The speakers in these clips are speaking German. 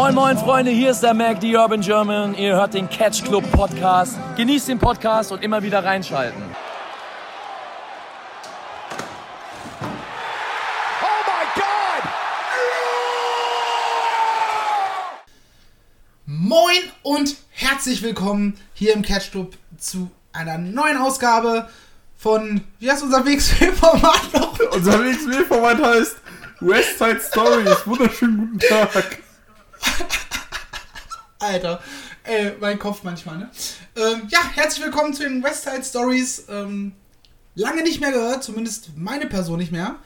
Moin moin Freunde, hier ist der Mac, die Urban German. Ihr hört den Catch Club Podcast. Genießt den Podcast und immer wieder reinschalten. Oh my God! Moin und herzlich willkommen hier im Catch Club zu einer neuen Ausgabe von, wie heißt unser WXW-Format noch? Unser WXW-Format heißt Westside Stories. Wunderschönen guten Tag. Alter, äh, mein Kopf manchmal, ne? Ähm, ja, herzlich willkommen zu den Westside Stories. Ähm, lange nicht mehr gehört, zumindest meine Person nicht mehr.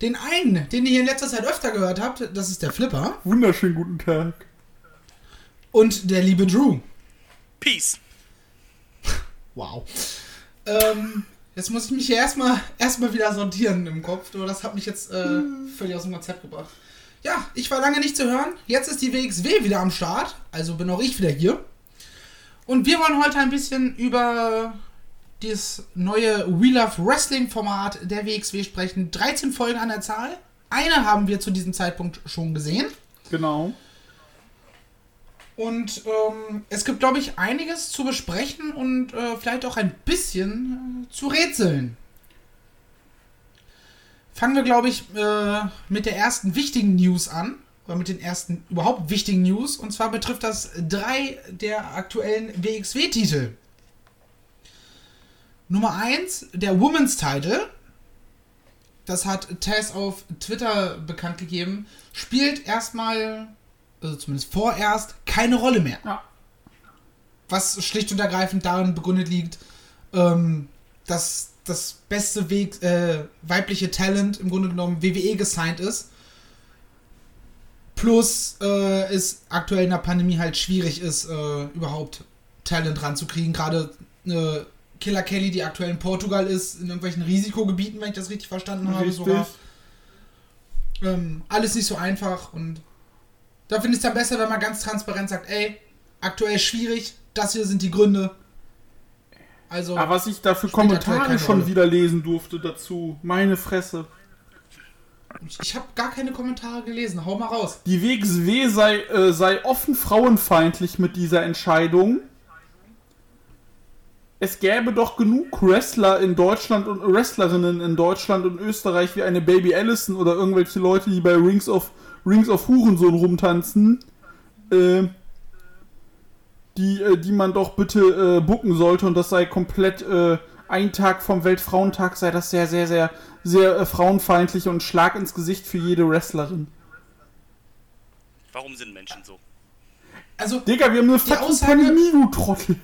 Den einen, den ihr hier in letzter Zeit öfter gehört habt, das ist der Flipper. Wunderschönen guten Tag. Und der liebe Drew. Peace. Wow. Ähm, jetzt muss ich mich hier erstmal erstmal wieder sortieren im Kopf. Du, Das hat mich jetzt äh, völlig aus dem Konzept gebracht. Ja, ich war lange nicht zu hören. Jetzt ist die WXW wieder am Start. Also bin auch ich wieder hier. Und wir wollen heute ein bisschen über das neue We Love Wrestling Format der WXW sprechen. 13 Folgen an der Zahl. Eine haben wir zu diesem Zeitpunkt schon gesehen. Genau. Und ähm, es gibt, glaube ich, einiges zu besprechen und äh, vielleicht auch ein bisschen äh, zu rätseln. Fangen wir, glaube ich, äh, mit der ersten wichtigen News an. Oder mit den ersten überhaupt wichtigen News. Und zwar betrifft das drei der aktuellen WXW-Titel. Nummer 1, der Women's Title. Das hat Tess auf Twitter bekannt gegeben. Spielt erstmal also zumindest vorerst, keine Rolle mehr. Ja. Was schlicht und ergreifend darin begründet liegt, ähm, dass das beste Weg, äh, weibliche Talent im Grunde genommen WWE gesigned ist. Plus äh, es aktuell in der Pandemie halt schwierig ist, äh, überhaupt Talent ranzukriegen. Gerade äh, Killer Kelly, die aktuell in Portugal ist, in irgendwelchen Risikogebieten, wenn ich das richtig verstanden habe, Richtig. sogar. Ähm, alles nicht so einfach und da finde ich es dann besser, wenn man ganz transparent sagt, ey, aktuell schwierig, das hier sind die Gründe. Also, Aber was ich da für aktuell Kommentare schon wieder lesen durfte dazu. Meine Fresse. ich habe gar keine Kommentare gelesen. Hau mal raus. Die WXW sei, äh, sei offen frauenfeindlich mit dieser Entscheidung. Es gäbe doch genug Wrestler in Deutschland und Wrestlerinnen in Deutschland und Österreich wie eine Baby Allison oder irgendwelche Leute, die bei Rings of Rings of Hurensohn rumtanzen, äh, die, äh, die man doch bitte äh, booken sollte und das sei komplett äh, ein Tag vom Weltfrauentag sei das sehr, sehr, sehr, sehr äh, frauenfeindlich und Schlag ins Gesicht für jede Wrestlerin. Warum sind Menschen so? Also, Digga, wir haben eine fucking Aussage- Pandemie, du Trottel.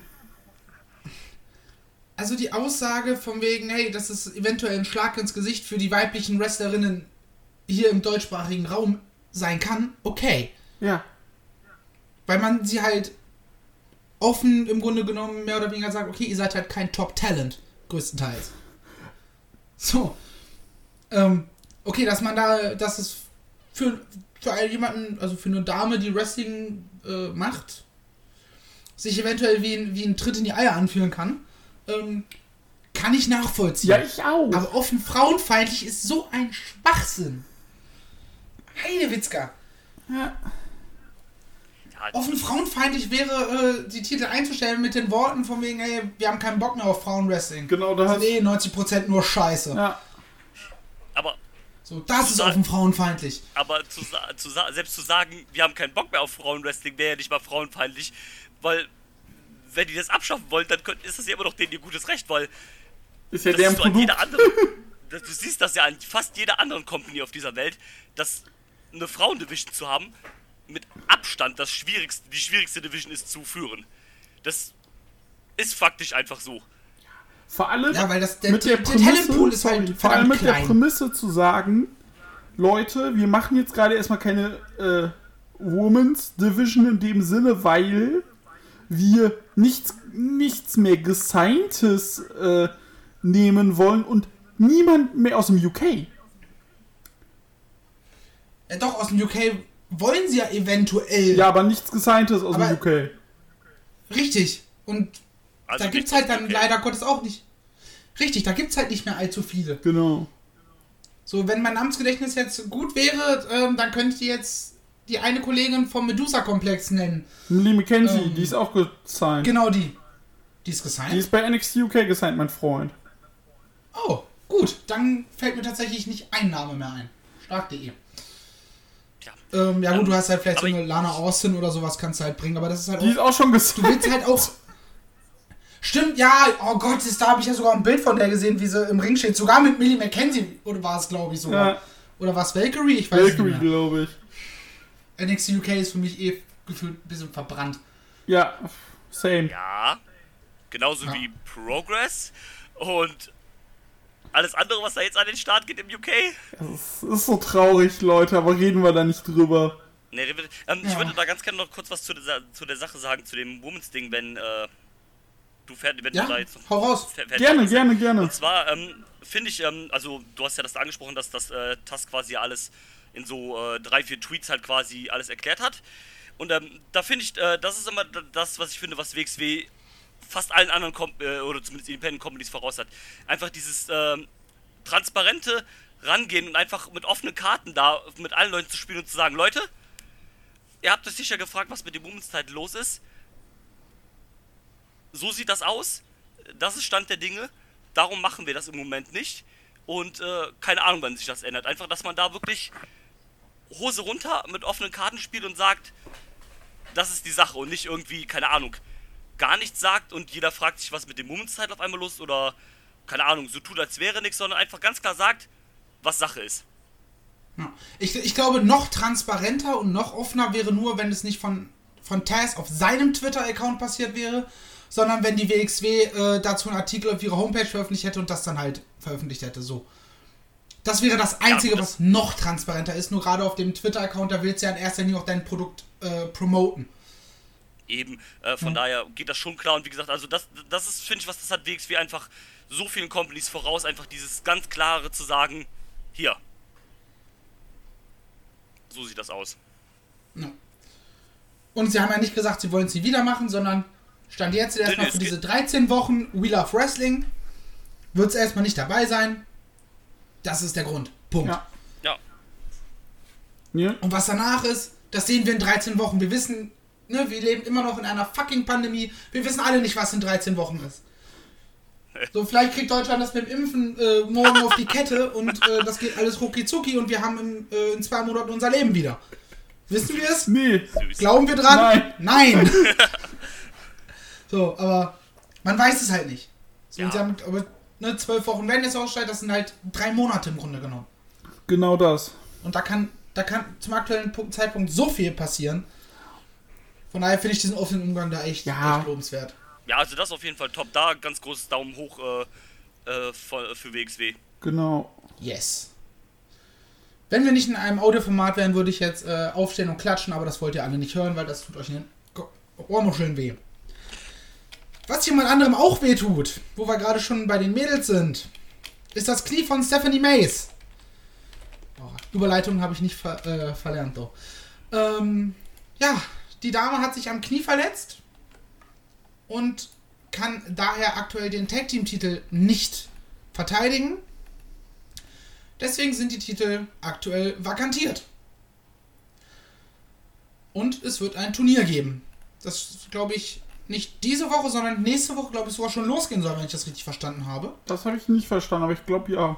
also die Aussage von wegen, hey, das ist eventuell ein Schlag ins Gesicht für die weiblichen Wrestlerinnen hier im deutschsprachigen Raum sein kann, okay. Ja. Weil man sie halt offen im Grunde genommen mehr oder weniger sagt, okay, ihr seid halt kein Top-Talent, größtenteils. So. Ähm, okay, dass man da, dass es für, für jemanden, also für eine Dame, die Wrestling äh, macht, sich eventuell wie ein, wie ein Tritt in die Eier anfühlen kann, ähm, kann ich nachvollziehen. Ja, ich auch. Aber offen frauenfeindlich ist so ein Schwachsinn. Heidewitzka. Ja, Offen frauenfeindlich wäre, äh, die Titel einzustellen mit den Worten von wegen, ey, wir haben keinen Bock mehr auf Frauenwrestling. Genau, da Das ist eh 90% nur Scheiße. Ja. aber, So, das ist offen frauenfeindlich. aber zu, zu, selbst zu sagen, wir haben keinen Bock mehr auf Frauenwrestling, wäre ja nicht mal frauenfeindlich, weil wenn die das abschaffen wollen, dann könnt, ist das ja immer noch denen ihr gutes Recht, weil Ist ja das deren ist so an Produkt. jeder andere. das- Du siehst das ja an fast jeder anderen Company auf dieser Welt, dass eine Frauendivision zu haben, mit Abstand das schwierigste, die schwierigste Division ist zu führen. Das ist faktisch einfach so. Vor allem Ja, weil das- der- mit der der Prämisse, halt sorry, vor allem mit der klein. Prämisse zu sagen, Leute, wir machen jetzt gerade erstmal keine äh, Women's Division in dem Sinne, weil wir nichts, nichts mehr Gesigntes äh, nehmen wollen und niemand mehr aus dem UK. Ja, doch, aus dem UK wollen sie ja eventuell. Ja, aber nichts Gesigntes aus Aber- dem UK. Richtig. Und Also da gibt's nicht halt dann okay. leider Gottes auch nicht. Richtig, da gibt's halt nicht mehr allzu viele. Genau. So, wenn mein Namensgedächtnis jetzt gut wäre, ähm, dann könnte ich jetzt die eine Kollegin vom Medusa-Komplex nennen. Lee McKenzie, Ähm, die ist auch gesigned. Genau die. Die ist gesigned? Die ist bei NXT UK gesigned, mein Freund. oh, gut. Dann fällt mir tatsächlich nicht ein Name mehr ein. Stark.de. Ähm, ja gut, du hast halt vielleicht so eine Lana Austin oder sowas kannst du halt bringen, aber das ist halt Die ist auch... auch schon Du gesigned. willst halt auch... Stimmt, ja, oh Gott, ist, da habe ich ja sogar ein Bild von der gesehen, wie sie im Ring steht. Sogar mit Millie McKenzie, oder war es, glaube ich, sogar. Ja, Oder war es Valkyrie? Ich weiß Valkyrie, nicht glaube ich. NXT UK ist für mich eh gefühlt ein bisschen verbrannt. Ja, same. Ja. Genauso Ja. wie Progress und alles andere, was da jetzt an den Start geht im UK. Es ist so traurig, Leute, aber reden wir da nicht drüber. Nee, ähm, Ich Ja. würde da ganz gerne noch kurz was zu der, zu der Sache sagen, zu dem Womans-Ding, wenn äh, du fertig, wenn Ja, du da jetzt hau raus. Gerne, gerne, gerne. Und zwar ähm, finde ich, ähm, also du hast ja das da angesprochen, dass das äh, TAS quasi alles in so äh, drei, vier Tweets halt quasi alles erklärt hat. Und ähm, da finde ich, äh, das ist immer das, was ich finde, was WXW fast allen anderen Com äh, oder zumindest Independent Companies voraus hat. Einfach dieses ähm, transparente Rangehen und einfach mit offenen Karten da mit allen Leuten zu spielen und zu sagen, Leute, ihr habt euch sicher gefragt, was mit dem Women's Title los ist. So sieht das aus. Das ist Stand der Dinge. Darum machen wir das im Moment nicht. Und äh, keine Ahnung, wann sich das ändert. Einfach, dass man da wirklich Hose runter mit offenen Karten spielt und sagt, das ist die Sache und nicht irgendwie, keine Ahnung, gar nichts sagt und jeder fragt sich, was mit dem Women's Title auf einmal los ist oder, keine Ahnung, so tut, als wäre nichts, sondern einfach ganz klar sagt, was Sache ist. Ja. Ich, ich glaube, noch transparenter und noch offener wäre nur, wenn es nicht von, von Taz auf seinem Twitter-Account passiert wäre, sondern wenn die WXW äh, dazu einen Artikel auf ihrer Homepage veröffentlicht hätte und das dann halt veröffentlicht hätte. So. Das wäre das Einzige, gut, das- was noch transparenter ist. Nur gerade auf dem Twitter-Account, da willst du ja in erster Linie auch dein Produkt äh, promoten. Eben, äh, von daher geht das schon klar und wie gesagt, also das, das ist, finde ich, was das hat WXW einfach so vielen Companies voraus, einfach dieses ganz klare zu sagen, hier. So sieht das aus. Ja. Und sie haben ja nicht gesagt, sie wollen sie wieder machen, sondern stand jetzt erstmal nee, für es diese 13 Wochen We Love Wrestling. Wird es erstmal nicht dabei sein. Das ist der Grund. Punkt. Ja, Ja, Und was danach ist, das sehen wir in 13 Wochen. Wir wissen, ne, wir leben immer noch in einer fucking Pandemie. Wir wissen alle nicht, was in 13 Wochen ist. So, vielleicht kriegt Deutschland das mit dem Impfen äh, morgen auf die Kette und äh, das geht alles rucki zucki und wir haben im, äh, in zwei Monaten unser Leben wieder. Wissen wir es? nee. Glauben wir dran? Nein. Nein. so, aber man weiß es halt nicht. So, Ja. haben, aber ne, zwölf Wochen Wellness aussteigt, das sind halt drei Monate im Grunde genommen. Genau das. Und da kann, da kann zum aktuellen Punkt, Zeitpunkt so viel passieren. Von daher finde ich diesen offenen Umgang da echt, Ja. echt lobenswert. Ja, also das auf jeden Fall top. Da ganz großes Daumen hoch äh, äh, für, WXW. Genau. Yes. Wenn wir nicht in einem Audioformat wären, würde ich jetzt äh, aufstehen und klatschen, aber das wollt ihr alle nicht hören, weil das tut euch in den Ohrmuscheln weh. Was jemand anderem auch weh tut, wo wir gerade schon bei den Mädels sind, ist das Knie von Stephanie Mays. Boah, Überleitung habe ich nicht ver äh, verlernt, doch. Ähm, ja, die Dame hat sich am Knie verletzt und kann daher aktuell den Tag Team Titel nicht verteidigen. Deswegen sind die Titel aktuell vakantiert. Und es wird ein Turnier geben. Das glaube ich nicht diese Woche, sondern nächste Woche, glaube ich, sogar schon losgehen soll, wenn ich das richtig verstanden habe. Das habe ich nicht verstanden, aber ich glaube ja.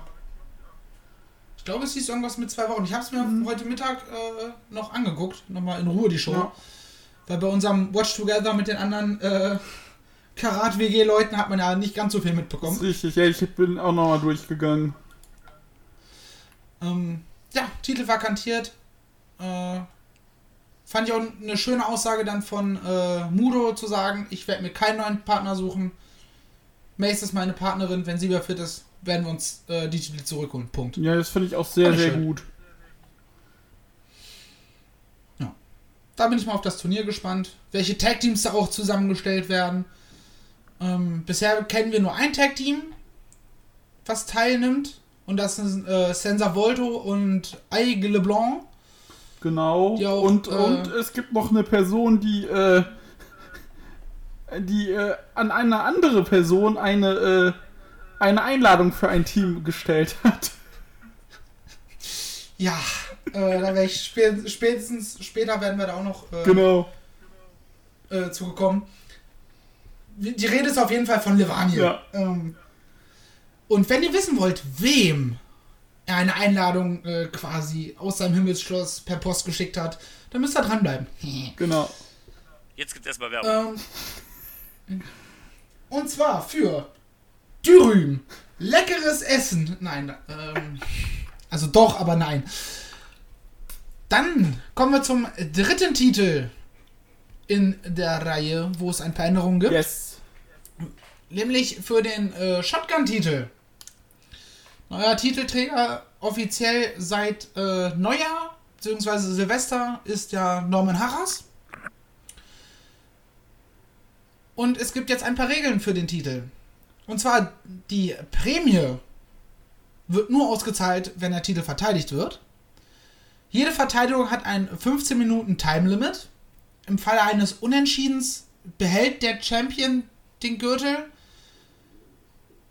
Ich glaube, es hieß irgendwas mit zwei Wochen. Ich habe es mir heute Mittag äh, noch angeguckt, nochmal in Ruhe die Show. Ja. Weil bei unserem Watch Together mit den anderen äh, Karat-WG-Leuten hat man ja nicht ganz so viel mitbekommen. richtig. Ja, ich bin auch nochmal durchgegangen. Ähm, ja, Titel vakantiert. Äh, fand ich auch eine schöne Aussage dann von äh, Mudo zu sagen, ich werde mir keinen neuen Partner suchen. Mace ist meine Partnerin, wenn sie wieder fit ist, werden wir uns äh, die Titel zurückholen. Punkt. Ja, das finde ich auch sehr, sehr schön. gut. Da bin ich mal auf das Turnier gespannt, welche Tag Teams da auch zusammengestellt werden. Ähm, bisher kennen wir nur ein Tag Team, was teilnimmt. Und das sind äh, Senza Volto und Aigues Leblanc. Genau. Auch, und, äh, und es gibt noch eine Person, die, äh, die äh, an eine andere Person eine, äh, eine Einladung für ein Team gestellt hat. Ja, Äh, da wäre ich spä spätestens, später werden wir da auch noch äh, Genau. äh, zugekommen. Die Rede ist auf jeden Fall von Levaniel. Ja. Ähm, und wenn ihr wissen wollt, wem er eine Einladung äh, quasi aus seinem Himmelsschloss per Post geschickt hat, dann müsst ihr dranbleiben. Genau. Jetzt gibt's erstmal Werbung. Ähm, und zwar für Dürüm. Leckeres Essen. Nein, ähm, also doch, aber nein. Dann kommen wir zum dritten Titel in der Reihe, wo es ein paar Änderungen gibt. Yes. Nämlich für den äh, Shotgun-Titel. Neuer Titelträger offiziell seit äh, Neujahr bzw. Silvester ist ja Norman Harras. Und es gibt jetzt ein paar Regeln für den Titel. Und zwar die Prämie wird nur ausgezahlt, wenn der Titel verteidigt wird. Jede Verteidigung hat ein 15 Minuten Time Limit. Im Falle eines Unentschiedens behält der Champion den Gürtel.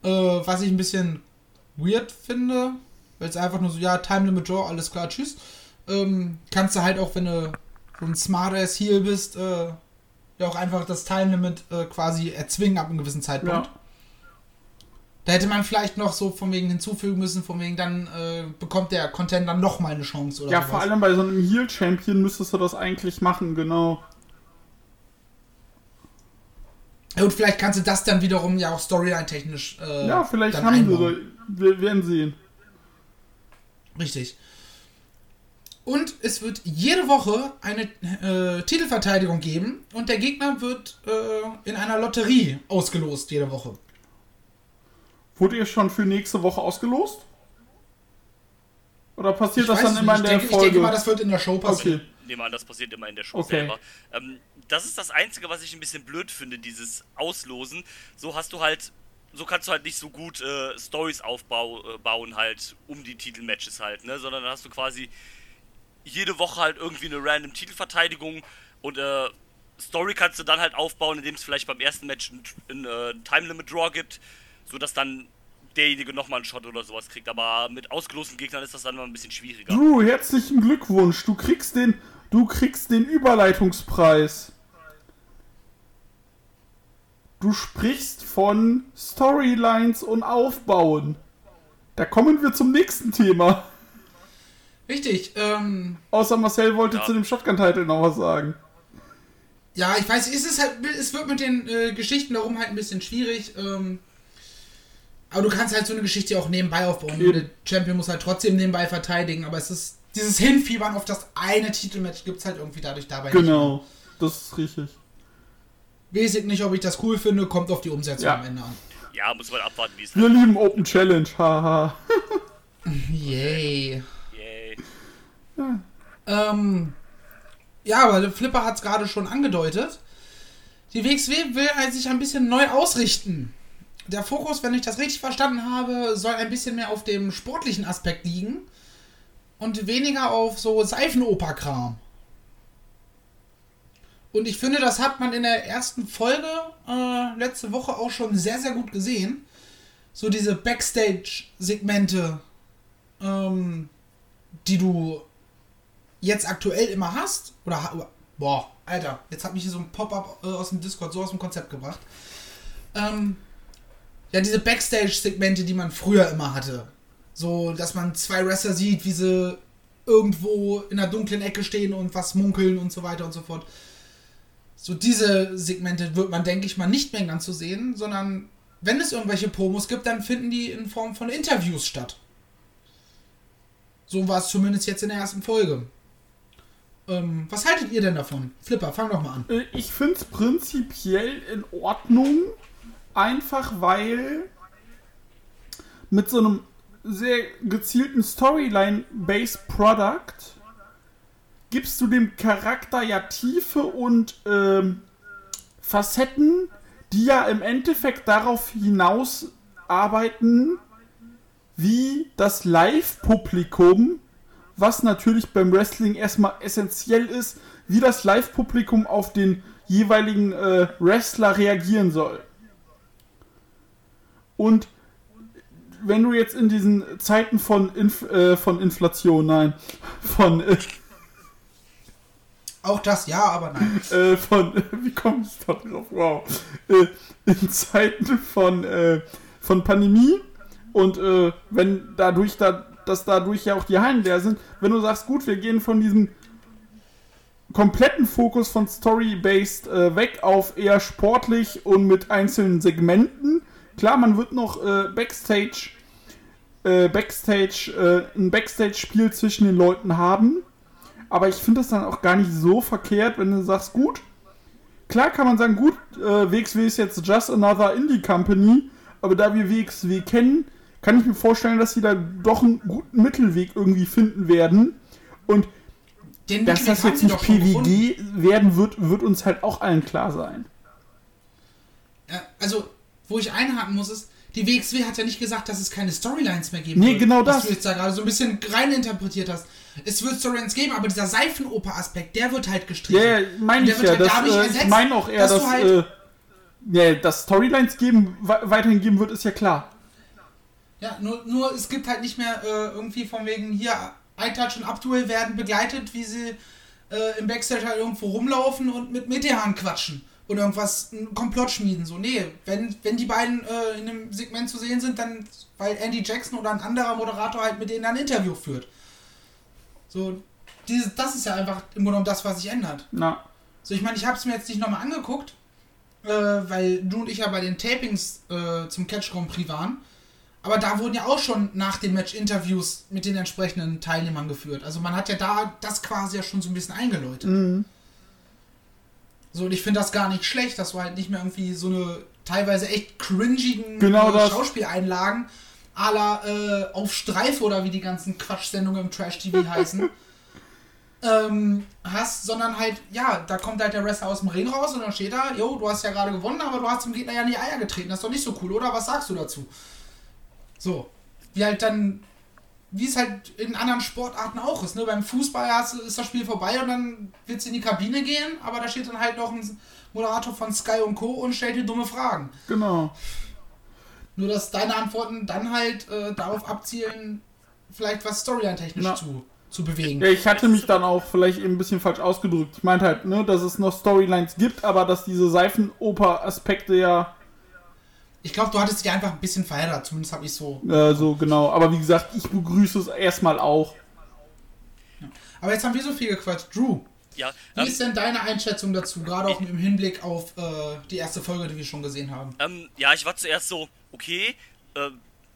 Äh, was ich ein bisschen weird finde. Weil es einfach nur so, ja, Time Limit Draw, alles klar, tschüss. Ähm, kannst du halt auch, wenn du so ein smartass Heal bist, äh, ja auch einfach das Time Limit äh, quasi erzwingen ab einem gewissen Zeitpunkt. Ja. Da hätte man vielleicht noch so von wegen hinzufügen müssen, von wegen dann äh, bekommt der Contender noch mal eine Chance oder Ja, sowas. vor allem bei so einem Heal-Champion müsstest du das eigentlich machen, genau. Und vielleicht kannst du das dann wiederum ja auch storyline-technisch äh, Ja, vielleicht dann haben einbauen. sie. Wir werden sehen. Richtig. Und es wird jede Woche eine äh, Titelverteidigung geben und der Gegner wird äh, in einer Lotterie ausgelost jede Woche. Wurde ihr schon für nächste Woche ausgelost? Oder passiert Ich das dann nicht, immer in ich der denke, Folge? Ich denke mal, das wird in der Show passieren. okay. nehme an, das passiert immer in der Show Okay. selber. Ähm, das ist das Einzige, was ich ein bisschen blöd finde, dieses Auslosen. So hast du halt, so kannst du halt nicht so gut äh, Stories aufbauen äh, bauen halt um die Titelmatches halt, ne? Sondern dann hast du quasi jede Woche halt irgendwie eine random Titelverteidigung und äh, Story kannst du dann halt aufbauen, indem es vielleicht beim ersten Match ein, ein äh, Time Limit Draw gibt, sodass dann derjenige nochmal einen Shot oder sowas kriegt. Aber mit ausgelosten Gegnern ist das dann immer ein bisschen schwieriger. Drew, herzlichen Glückwunsch. Du kriegst den, du kriegst den Überleitungspreis. Du sprichst von Storylines und Aufbauen. Da kommen wir zum nächsten Thema. Richtig. Ähm, Außer Marcel wollte Ja. zu dem Shotgun-Title noch was sagen. ja, ich weiß, es, ist halt, es wird mit den äh, Geschichten darum halt ein bisschen schwierig. Ähm, aber du kannst halt so eine Geschichte auch nebenbei aufbauen. Eben. der Champion muss halt trotzdem nebenbei verteidigen. Aber es ist dieses Hinfiebern auf das eine Titelmatch gibt es halt irgendwie dadurch dabei nicht. Genau, das ist richtig. Weiß ich nicht, ob ich das cool finde, kommt auf die Umsetzung Ja. am Ende an. Ja, muss man abwarten, wie es Wir lieben Open Challenge, haha. Yay. Yay. Ähm, ja, aber der Flipper hat es gerade schon angedeutet. Die WXW will halt sich ein bisschen neu ausrichten. Der Fokus, wenn ich das richtig verstanden habe, soll ein bisschen mehr auf dem sportlichen Aspekt liegen und weniger auf so Seifenoper-Kram. Und ich finde, das hat man in der ersten Folge äh, letzte Woche auch schon sehr, sehr gut gesehen. So diese Backstage-Segmente, ähm, die du jetzt aktuell immer hast, oder boah, Alter, jetzt hat mich hier so ein Pop-up äh, aus dem Discord so aus dem Konzept gebracht. Ähm, ja, diese Backstage-Segmente, die man früher immer hatte. So, dass man zwei Wrestler sieht, wie sie irgendwo in einer dunklen Ecke stehen und was munkeln und so weiter und so fort. So, diese Segmente wird man, denke ich mal, nicht mehr ganz so sehen, sondern wenn es irgendwelche Promos gibt, dann finden die in Form von Interviews statt. So war es zumindest jetzt in der ersten Folge. Ähm, was haltet ihr denn davon? Flipper, fang doch mal an. Äh, Ich finde es prinzipiell in Ordnung, einfach weil mit so einem sehr gezielten Storyline-based Product gibst du dem Charakter ja Tiefe und ähm, Facetten, die ja im Endeffekt darauf hinaus arbeiten, wie das Live-Publikum, was natürlich beim Wrestling erstmal essentiell ist, wie das Live-Publikum auf den jeweiligen äh, Wrestler reagieren soll. Und wenn du jetzt in diesen Zeiten von, Inf äh, von Inflation, nein, von, äh, Auch das, ja, aber nein. äh, von, wie komme ich da drauf? Wow. Äh, in Zeiten von, äh, von Pandemie und äh, wenn dadurch, da, dass dadurch ja auch die Hallen leer sind, wenn du sagst, gut, wir gehen von diesem kompletten Fokus von Story-based weg auf eher sportlich und mit einzelnen Segmenten. Klar, man wird noch äh, Backstage, äh, Backstage, äh, ein Backstage-Spiel zwischen den Leuten haben. Aber ich finde das dann auch gar nicht so verkehrt, wenn du sagst, gut, klar kann man sagen, gut, äh, WXW ist jetzt just another Indie Company, aber da wir WXW kennen, kann ich mir vorstellen, dass sie da doch einen guten Mittelweg irgendwie finden werden. Und Den dass Mittelweg das jetzt nicht. PWG werden wird, wird uns halt auch allen klar sein. Ja, also, wo ich einhaken muss, ist, die WXW hat ja nicht gesagt, dass es keine Storylines mehr geben Nee, wird. genau was das. du jetzt da gerade so ein bisschen reininterpretiert hast. Es wird Storylines geben, aber dieser Seifenoper-Aspekt, der wird halt gestrichen. Ja, ja, meine ich der wird ja. halt Das, äh, ich ersetzt, meine auch eher, dass dass, halt- äh, ja, dass Storylines geben, we- weiterhin geben wird, ist ja klar. Ja, nur, nur es gibt halt nicht mehr äh, irgendwie von wegen hier iTouch und Abdul werden begleitet, wie sie äh, im Backstage halt irgendwo rumlaufen und mit Metehan quatschen und irgendwas, einen Komplott schmieden. So, nee, wenn, wenn die beiden äh, in einem Segment zu sehen sind, dann, weil Andy Jackson oder ein anderer Moderator halt mit denen ein Interview führt. So, dieses, das ist ja einfach im Grunde genommen das, was sich ändert. Na, So, ich meine, ich habe es mir jetzt nicht nochmal angeguckt, äh, weil du und ich ja bei den Tapings äh, zum Catch Grand Prix waren. Aber da wurden ja auch schon nach dem Match Interviews mit den entsprechenden Teilnehmern geführt. Also man hat ja da das quasi ja schon so ein bisschen eingeläutet. So, und ich finde das gar nicht schlecht, dass du halt nicht mehr irgendwie so eine teilweise echt cringigen Genau äh. Schauspieleinlagen à la äh, auf Streife oder wie die ganzen Quatschsendungen im Trash-TV heißen ähm, hast, sondern halt, ja, da kommt halt der Wrestler aus dem Ring raus und dann steht da, jo, du hast ja gerade gewonnen, aber du hast dem Gegner ja in die Eier getreten. Das ist doch nicht so cool, oder? Was sagst du dazu? So. Wie halt dann, wie es halt in anderen Sportarten auch ist, ne? Beim Fußball hast, du- ist das Spiel vorbei und dann willst du in die Kabine gehen, aber da steht dann halt noch ein Moderator von Sky und Co. und stellt dir dumme Fragen. genau. Nur, dass deine Antworten dann halt äh, darauf abzielen, vielleicht was storyline-technisch zu, zu bewegen. Ja, ich hatte mich dann auch vielleicht eben ein bisschen falsch ausgedrückt. Ich meinte halt, ne, dass es noch Storylines gibt, aber dass diese Seifenoper-Aspekte ja Ich glaube, du hattest dich einfach ein bisschen verheddert, zumindest habe ich so. äh, so genau. Aber wie gesagt, ich begrüße es erstmal auch. Aber jetzt haben wir so viel gequatscht. Drew, Ja, wie ähm, ist denn deine Einschätzung dazu, gerade auch im Hinblick auf äh, die erste Folge, die wir schon gesehen haben? ähm, ja, ich war zuerst so, okay, äh,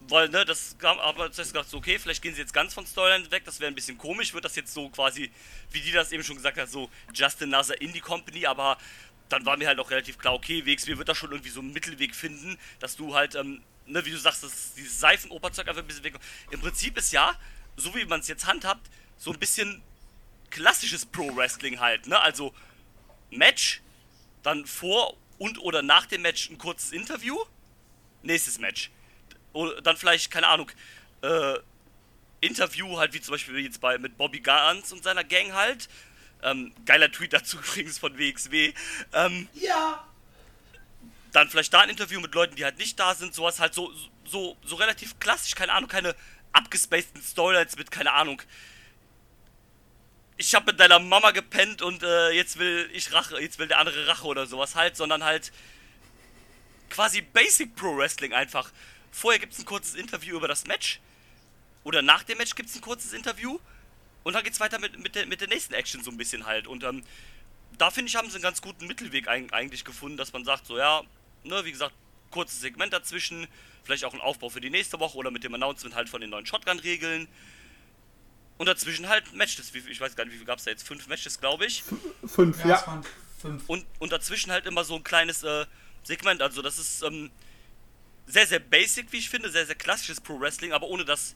weil, ne, das kam, aber zuerst gedacht, so, okay, vielleicht gehen sie jetzt ganz von Storyline weg, das wäre ein bisschen komisch, wird das jetzt so quasi, wie die das eben schon gesagt hat, so Justin Nasser Indie Company, aber dann war mir halt auch relativ klar, okay, WXW wird da schon irgendwie so einen Mittelweg finden, dass du halt, ähm, ne, wie du sagst, dass dieses Seifenoperzeug einfach ein bisschen weg. Im Prinzip ist ja, so wie man es jetzt handhabt, so ein bisschen klassisches Pro-Wrestling halt, ne, also Match, dann vor und oder nach dem Match ein kurzes Interview, nächstes Match. Oder dann vielleicht, keine Ahnung, äh, Interview halt wie zum Beispiel jetzt bei mit Bobby Ganz und seiner Gang halt. Ähm, geiler Tweet dazu übrigens von WXW. Ähm, Ja. dann vielleicht da ein Interview mit Leuten, die halt nicht da sind, sowas halt so, so, so relativ klassisch, keine Ahnung, keine abgespaceden Storylines mit, keine Ahnung. Ich habe mit deiner Mama gepennt und äh, jetzt will ich Rache, jetzt will der andere Rache oder sowas halt, sondern halt quasi Basic Pro Wrestling einfach. Vorher gibt es ein kurzes Interview über das Match oder nach dem Match gibt es ein kurzes Interview und dann geht's weiter mit, mit, der, mit der nächsten Action so ein bisschen halt. Und ähm, da finde ich, haben sie einen ganz guten Mittelweg eig- eigentlich gefunden, dass man sagt, so ja, ne, wie gesagt, kurzes Segment dazwischen, vielleicht auch ein Aufbau für die nächste Woche oder mit dem Announcement halt von den neuen Shotgun-Regeln. Und dazwischen halt Matches. Ich weiß gar nicht, wie viel gab es da jetzt? Fünf Matches, glaube ich. Fünf, Ja, ja. fünf. Und, und dazwischen halt immer so ein kleines äh, Segment. Also das ist ähm, sehr, sehr basic, wie ich finde. Sehr, sehr klassisches Pro-Wrestling, aber ohne das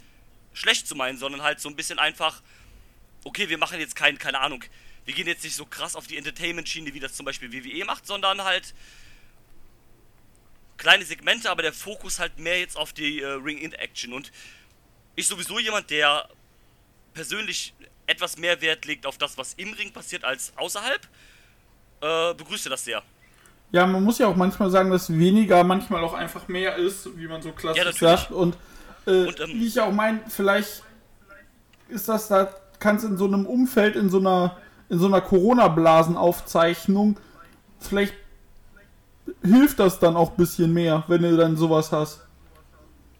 schlecht zu meinen, sondern halt so ein bisschen einfach, okay, wir machen jetzt kein, keine Ahnung, wir gehen jetzt nicht so krass auf die Entertainment-Schiene, wie das zum Beispiel WWE macht, sondern halt kleine Segmente, aber der Fokus halt mehr jetzt auf die äh, Ring-In-Action. Und ich sowieso jemand, der persönlich etwas mehr Wert legt auf das, was im Ring passiert, als außerhalb, äh, begrüße das sehr. Ja, man muss ja auch manchmal sagen, dass weniger manchmal auch einfach mehr ist, wie man so klassisch Ja, sagt. Und Äh, Und, ähm, wie ich auch meine, vielleicht ist das da, kannst in so einem Umfeld, in so einer, in so einer Corona-Blasenaufzeichnung, vielleicht hilft das dann auch ein bisschen mehr, wenn du dann sowas hast.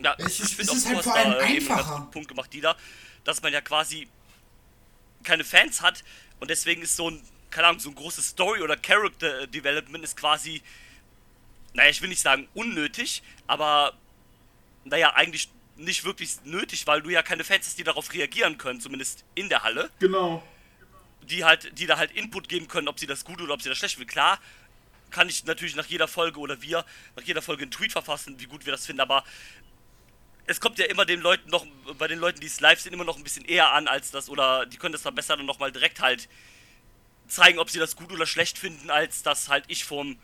Ja, Es ich ist- finde auch, ist halt hast vor allem da eben einfacher. guten Punkt gemacht, die da, dass man ja quasi keine Fans hat und deswegen ist so ein, keine Ahnung, so ein großes Story- oder Character-Development ist quasi, naja, ich will nicht sagen unnötig, aber naja, eigentlich nicht wirklich nötig, weil du ja keine Fans hast, die darauf reagieren können, zumindest in der Halle Genau. die halt, die da halt Input geben können, ob sie das gut oder ob sie das schlecht finden. Klar, kann ich natürlich nach jeder Folge oder wir nach jeder Folge einen Tweet verfassen, wie gut wir das finden, aber es kommt ja immer den Leuten noch, bei den Leuten, die es live sind, immer noch ein bisschen eher an als das, oder die können das dann besser dann nochmal direkt halt zeigen, ob sie das gut oder schlecht finden, als das halt ich vom,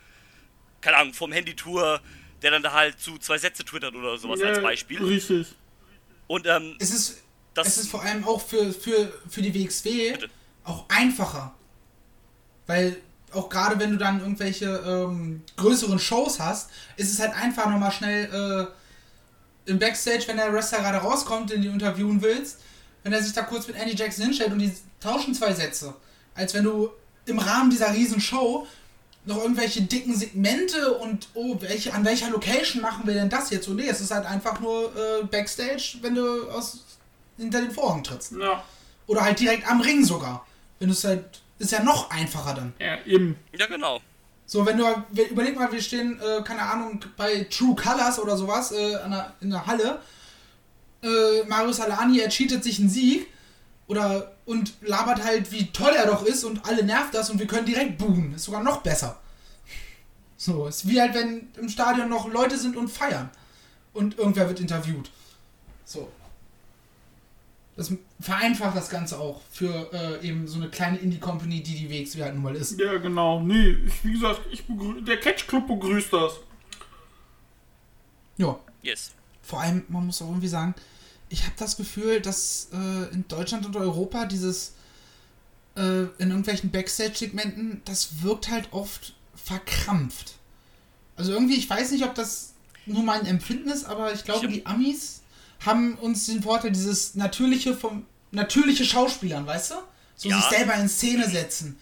keine Ahnung, vom Handy-Tour, der dann da halt zu zwei Sätze twittert oder sowas als Ja, Beispiel. Richtig. Und ähm, Es ist, Das- es ist vor allem auch für, für, für die WXW Bitte. auch einfacher. Weil auch gerade wenn du dann irgendwelche ähm, größeren Shows hast, ist es halt einfach nochmal schnell äh, im Backstage, wenn der Wrestler gerade rauskommt, den du interviewen willst, wenn er sich da kurz mit Andy Jackson hinstellt und die tauschen zwei Sätze. Als wenn du im Rahmen dieser riesen Show noch irgendwelche dicken Segmente und oh, welche, an welcher Location machen wir denn das jetzt? Und nee, es ist halt einfach nur äh, Backstage, wenn du aus, hinter den Vorhang trittst. Ja. Oder halt direkt am Ring sogar. Wenn du es halt, ist ja noch einfacher dann. ja, eben. ja genau. So, wenn du, überleg mal, wir stehen, äh, keine Ahnung, bei True Colors oder sowas äh, der, in der Halle. Äh, Mario Salani, er cheatet sich einen Sieg oder und labert halt, wie toll er doch ist und alle nervt das und wir können direkt buhen. Ist sogar noch besser. So, ist wie halt, wenn im Stadion noch Leute sind und feiern und irgendwer wird interviewt. So. Das vereinfacht das Ganze auch für äh, eben so eine kleine Indie-Company, die die WXW halt nun mal ist. Ja, genau. Nee, ich, wie gesagt, ich der Catch Club begrüßt das. Ja. Yes. Vor allem, man muss auch irgendwie sagen, ich habe das Gefühl, dass äh, in Deutschland und Europa dieses äh, in irgendwelchen Backstage-Segmenten, das wirkt halt oft verkrampft. Also irgendwie, ich weiß nicht, ob das nur mein Empfinden ist, aber ich glaube, Ich- die Amis haben uns den Vorteil, dieses natürliche vom natürliche Schauspielern, weißt du? So Ja. sich selber in Szene setzen.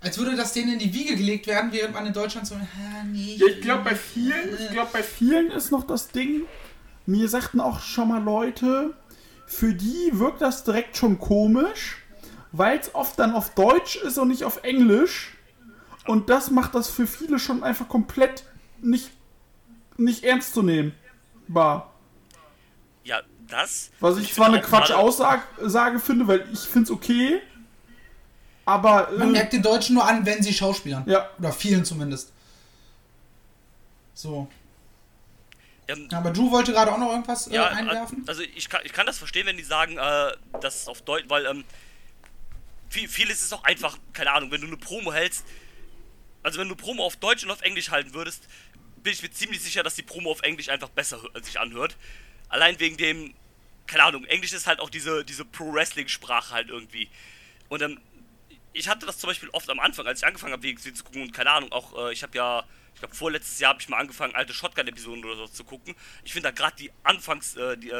Als würde das denen in die Wiege gelegt werden, während man in Deutschland so, ah, nee, Ja, ich glaube bei vielen, ich glaube bei vielen ist noch das Ding. Mir sagten auch schon mal Leute, für die wirkt das direkt schon komisch, weil es oft dann auf Deutsch ist und nicht auf Englisch. Und das macht das für viele schon einfach komplett nicht, nicht ernst zu nehmen. War. Ja, das. Was Und ich zwar eine Quatsch-Aussage finde, weil ich finde es okay. Aber. Man äh, merkt den Deutschen nur an, wenn sie Schauspielern. Ja. Oder vielen zumindest. So. Ähm, Aber Drew wollte gerade auch noch irgendwas äh, Ja, einwerfen. also ich kann, ich kann das verstehen, wenn die sagen, äh, dass es auf Deutsch, weil ähm, viel, vieles ist auch einfach, keine Ahnung, wenn du eine Promo hältst, also wenn du Promo auf Deutsch und auf Englisch halten würdest, bin ich mir ziemlich sicher, dass die Promo auf Englisch einfach besser sich anhört. Allein wegen dem, keine Ahnung, Englisch ist halt auch diese, diese Pro-Wrestling-Sprache halt irgendwie. Und ähm, ich hatte das zum Beispiel oft am Anfang, als ich angefangen habe, WXW zu gucken und keine Ahnung, auch, äh, ich habe ja, ich glaube vorletztes Jahr habe ich mal angefangen, alte Shotgun-Episoden oder so zu gucken. Ich finde da gerade die Anfangsfolgen, äh,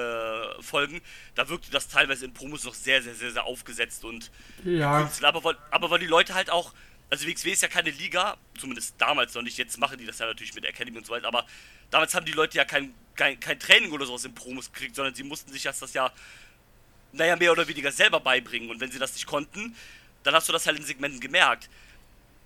äh, Folgen, da wirkte das teilweise in Promos noch sehr, sehr, sehr, sehr aufgesetzt und ja. künstlich. Aber, weil- aber weil die Leute halt auch, also WXW ist ja keine Liga, zumindest damals noch nicht, jetzt machen die das ja natürlich mit Academy und so weiter, aber damals haben die Leute ja kein, kein, kein Training oder sowas in Promos gekriegt, sondern sie mussten sich das ja, naja, mehr oder weniger selber beibringen. Und wenn sie das nicht konnten, dann hast du das halt in Segmenten gemerkt.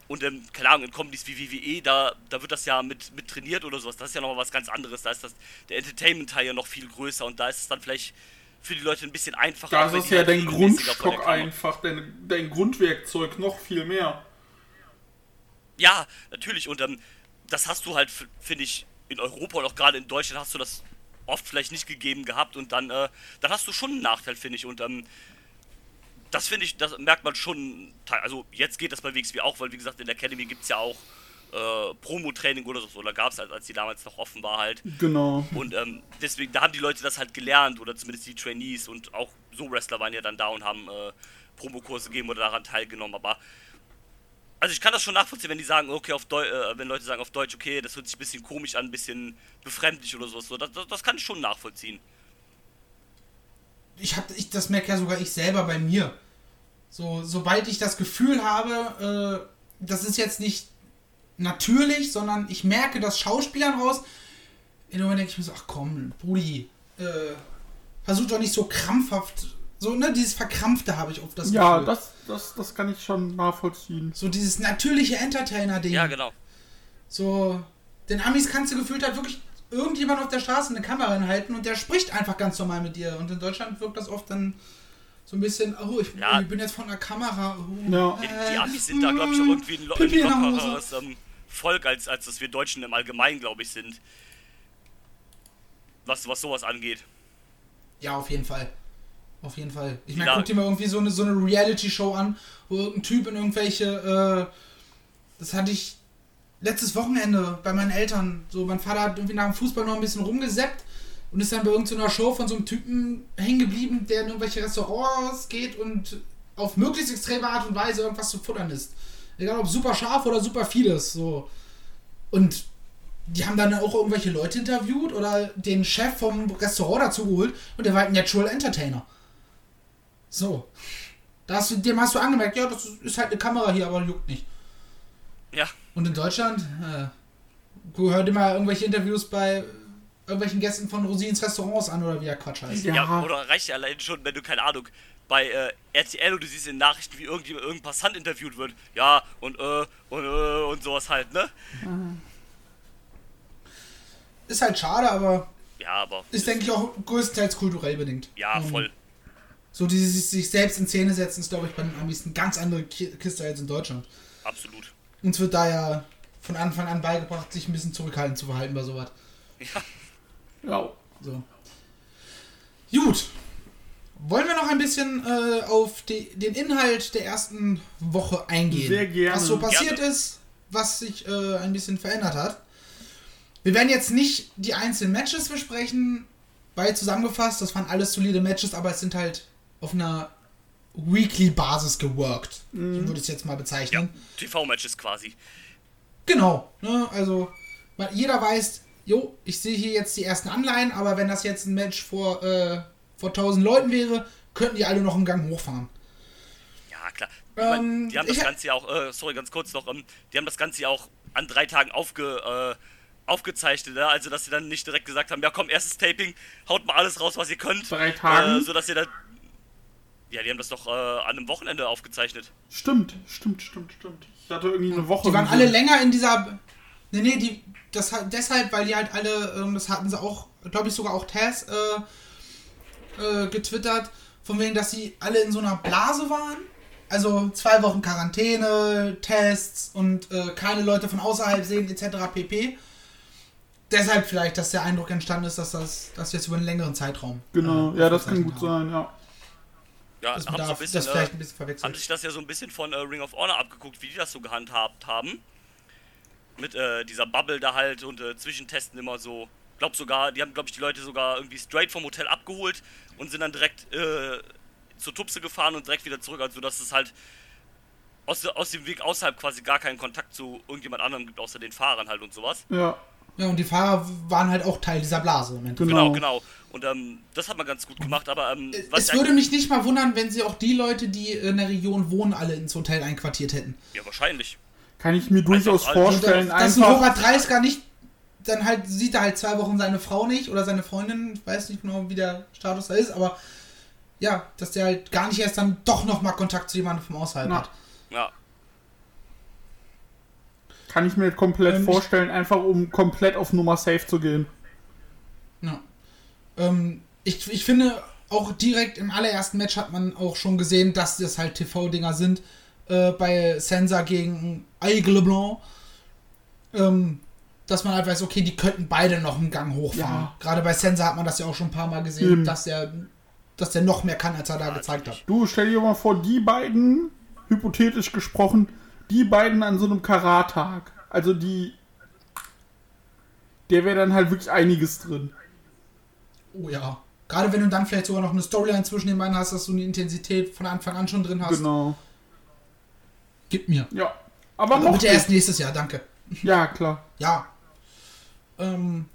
Und ähm, keine Ahnung, in Comedies wie WWE, da, da wird das ja mit, mit trainiert oder sowas. Das ist ja nochmal was ganz anderes. Da ist das, der Entertainment-Teil ja noch viel größer und da ist es dann vielleicht für die Leute ein bisschen einfacher. Das ist ja halt dein Grundstock einfach, dein, dein Grundwerkzeug noch viel mehr. Ja, natürlich. Und ähm, das hast du halt, finde ich, in Europa und auch gerade in Deutschland hast du das oft vielleicht nicht gegeben gehabt und dann, äh, dann hast du schon einen Nachteil, finde ich. Und ähm, das finde ich, das merkt man schon. Also jetzt geht das bei WXW auch, weil wie gesagt, in der Academy gibt es ja auch äh, Promo-Training oder so. Oder gab es halt, als die damals noch offen war halt. Genau. Und ähm, deswegen, da haben die Leute das halt gelernt oder zumindest die Trainees und auch so Wrestler waren ja dann da und haben äh, Promokurse gegeben oder daran teilgenommen. Aber also ich kann das schon nachvollziehen, wenn die sagen, okay, auf Deu äh, wenn Leute sagen auf Deutsch, okay, das hört sich ein bisschen komisch an, ein bisschen befremdlich oder sowas. So, das, das, das kann ich schon nachvollziehen. ich habe, ich, das merke ja sogar ich selber bei mir. So, sobald ich das Gefühl habe, äh, das ist jetzt nicht natürlich, sondern ich merke das Schauspielern raus, in dem Moment denke ich mir so, ach komm, Brudi, äh, versuch doch nicht so krampfhaft, so, ne, dieses Verkrampfte habe ich oft das Ja, Gefühl. das, das, das kann ich schon nachvollziehen. so dieses natürliche Entertainer-Ding. Ja, genau. So, den Amis kannst du gefühlt halt wirklich irgendjemand auf der Straße eine Kamera hinhalten und der spricht einfach ganz normal mit dir. Und in Deutschland wirkt das oft dann so ein bisschen, oh, ich, Ja. ich bin jetzt von der Kamera. Oh, Ja. Die, äh, die Amis sind da, glaube ich, auch irgendwie ein, lo Pipi in der ein lockereres ähm, Volk, als, als das wir Deutschen im Allgemeinen, glaube ich, sind. Was, was sowas angeht. Ja, auf jeden Fall. Auf jeden Fall. Ich meine, guck dir mal irgendwie so eine, so eine Reality-Show an, wo irgendein Typ in irgendwelche, äh, das hatte ich letztes Wochenende bei meinen Eltern. So, mein Vater hat irgendwie nach dem Fußball noch ein bisschen rumgesäppt und ist dann bei irgendeiner Show von so einem Typen hängen geblieben, der in irgendwelche Restaurants geht und auf möglichst extreme Art und Weise irgendwas zu futtern ist. Egal ob super scharf oder super vieles. So. Und die haben dann auch irgendwelche Leute interviewt oder den Chef vom Restaurant dazu geholt und der war halt ein Natural Entertainer. So. Da hast du, dem hast du angemerkt, ja, das ist halt eine Kamera hier, aber juckt nicht. Ja, Und in Deutschland, äh, du mal irgendwelche Interviews bei irgendwelchen Gästen von Rosins Restaurants an oder wie der Quatsch heißt. Ja. ja. oder reicht ja allein schon, wenn du, keine Ahnung, bei äh, RTL und du siehst in Nachrichten, wie irgendjemand, irgendein Passant interviewt wird. Ja, und äh, und äh, und sowas halt, ne? Ist halt schade, aber Ja, aber. ist, denke ich, auch größtenteils kulturell bedingt. Ja, Ähm, voll. So dieses sich selbst in Szene setzen, ist, glaube ich, bei den Amis eine ganz andere Ki- Kiste als in Deutschland. Absolut. Uns wird da ja von Anfang an beigebracht, sich ein bisschen zurückhaltend zu verhalten bei sowas. Ja. Ja. So. Gut. Wollen wir noch ein bisschen äh, auf die, den Inhalt der ersten Woche eingehen? Sehr gerne. Was so passiert Gerne. ist, was sich äh, ein bisschen verändert hat. Wir werden jetzt nicht die einzelnen Matches besprechen, weil zusammengefasst, das waren alles solide Matches, aber es sind halt auf einer Weekly-Basis geworkt. So würde ich es jetzt mal Ja, bezeichnen. TV-Matches quasi. Genau, ne? also jeder weiß, jo, ich sehe hier jetzt die ersten Anleihen, aber wenn das jetzt ein Match vor, äh, vor 1000 Leuten wäre, könnten die alle noch einen Gang hochfahren. Ja, klar. Ich mein, Ähm, die haben das Ganze ja auch, äh, sorry, ganz kurz noch, ähm, die haben das Ganze ja auch an drei Tagen aufge, äh, aufgezeichnet, ne? also dass sie dann nicht direkt gesagt haben, ja komm, erstes Taping, haut mal alles raus, was ihr könnt. Drei Tagen? Äh, sodass ihr dann, ja, die haben das doch äh, an einem Wochenende aufgezeichnet. Stimmt, stimmt, stimmt, stimmt. Ich hatte irgendwie eine Woche. Die waren alle länger in dieser. Nee, nee, die. Das hat deshalb, weil die halt alle, ähm, das hatten sie auch, glaube ich, sogar auch Tess äh, äh, getwittert, von wegen, dass sie alle in so einer Blase waren. Also zwei Wochen Quarantäne, Tests und äh, keine Leute von außerhalb sehen, etc. pp. Deshalb vielleicht, dass der Eindruck entstanden ist, dass das dass wir jetzt über einen längeren Zeitraum. Genau, äh, ja, das kann gut haben. sein, ja. Ja, Das, haben, bedarf, so ein bisschen, das vielleicht äh, ein bisschen haben verwechselt. sich das ja so ein bisschen von äh, Ring of Honor abgeguckt, wie die das so gehandhabt haben. Mit äh, dieser Bubble da halt und äh, Zwischentesten immer so. Glaub sogar, die haben, glaube ich, die Leute sogar irgendwie straight vom Hotel abgeholt und sind dann direkt äh, zur Tupse gefahren und direkt wieder zurück, also dass es halt aus, aus dem Weg außerhalb quasi gar keinen Kontakt zu irgendjemand anderem gibt, außer den Fahrern halt und sowas. Ja, Ja, und die Fahrer waren halt auch Teil dieser Blase im Endeffekt. Genau. Genau, genau. Und ähm, das hat man ganz gut gemacht, aber ähm, was Es ich würde mich nicht mal wundern, wenn sie auch die Leute, die in der Region wohnen, alle ins Hotel einquartiert hätten. ja wahrscheinlich. Kann ich mir durchaus Einfach als- vorstellen. dass ein einfach, Robert 30er nicht, dann halt sieht er halt zwei Wochen seine Frau nicht oder seine Freundin, ich weiß nicht genau, wie der Status da ist, aber ja, dass der halt gar nicht erst dann doch nochmal Kontakt zu jemandem vom Na. hat. Ja, kann ich mir komplett Ähm, vorstellen, einfach um komplett auf Nummer safe zu gehen. Ja. Ähm, ich, ich finde, auch direkt im allerersten Match hat man auch schon gesehen, dass das halt TV-Dinger sind. Äh, bei Sensa gegen Aigle Blanc. Ähm, dass man halt weiß, okay, die könnten beide noch einen Gang hochfahren. Ja. Gerade bei Sensa hat man das ja auch schon ein paar Mal gesehen, Eben. dass er dass der noch mehr kann, als er da gezeigt hat. Du, stell dir mal vor, die beiden, hypothetisch gesprochen, die beiden an so einem Karat-Tag. Also die. Der wäre dann halt wirklich einiges drin. Oh ja. Gerade wenn du dann vielleicht sogar noch eine Storyline zwischen den beiden hast, dass du eine Intensität von Anfang an schon drin hast. Genau. Gib mir. Ja. Aber Aber bitte erst nächstes Jahr, danke. Ja, klar. Ja. Ähm,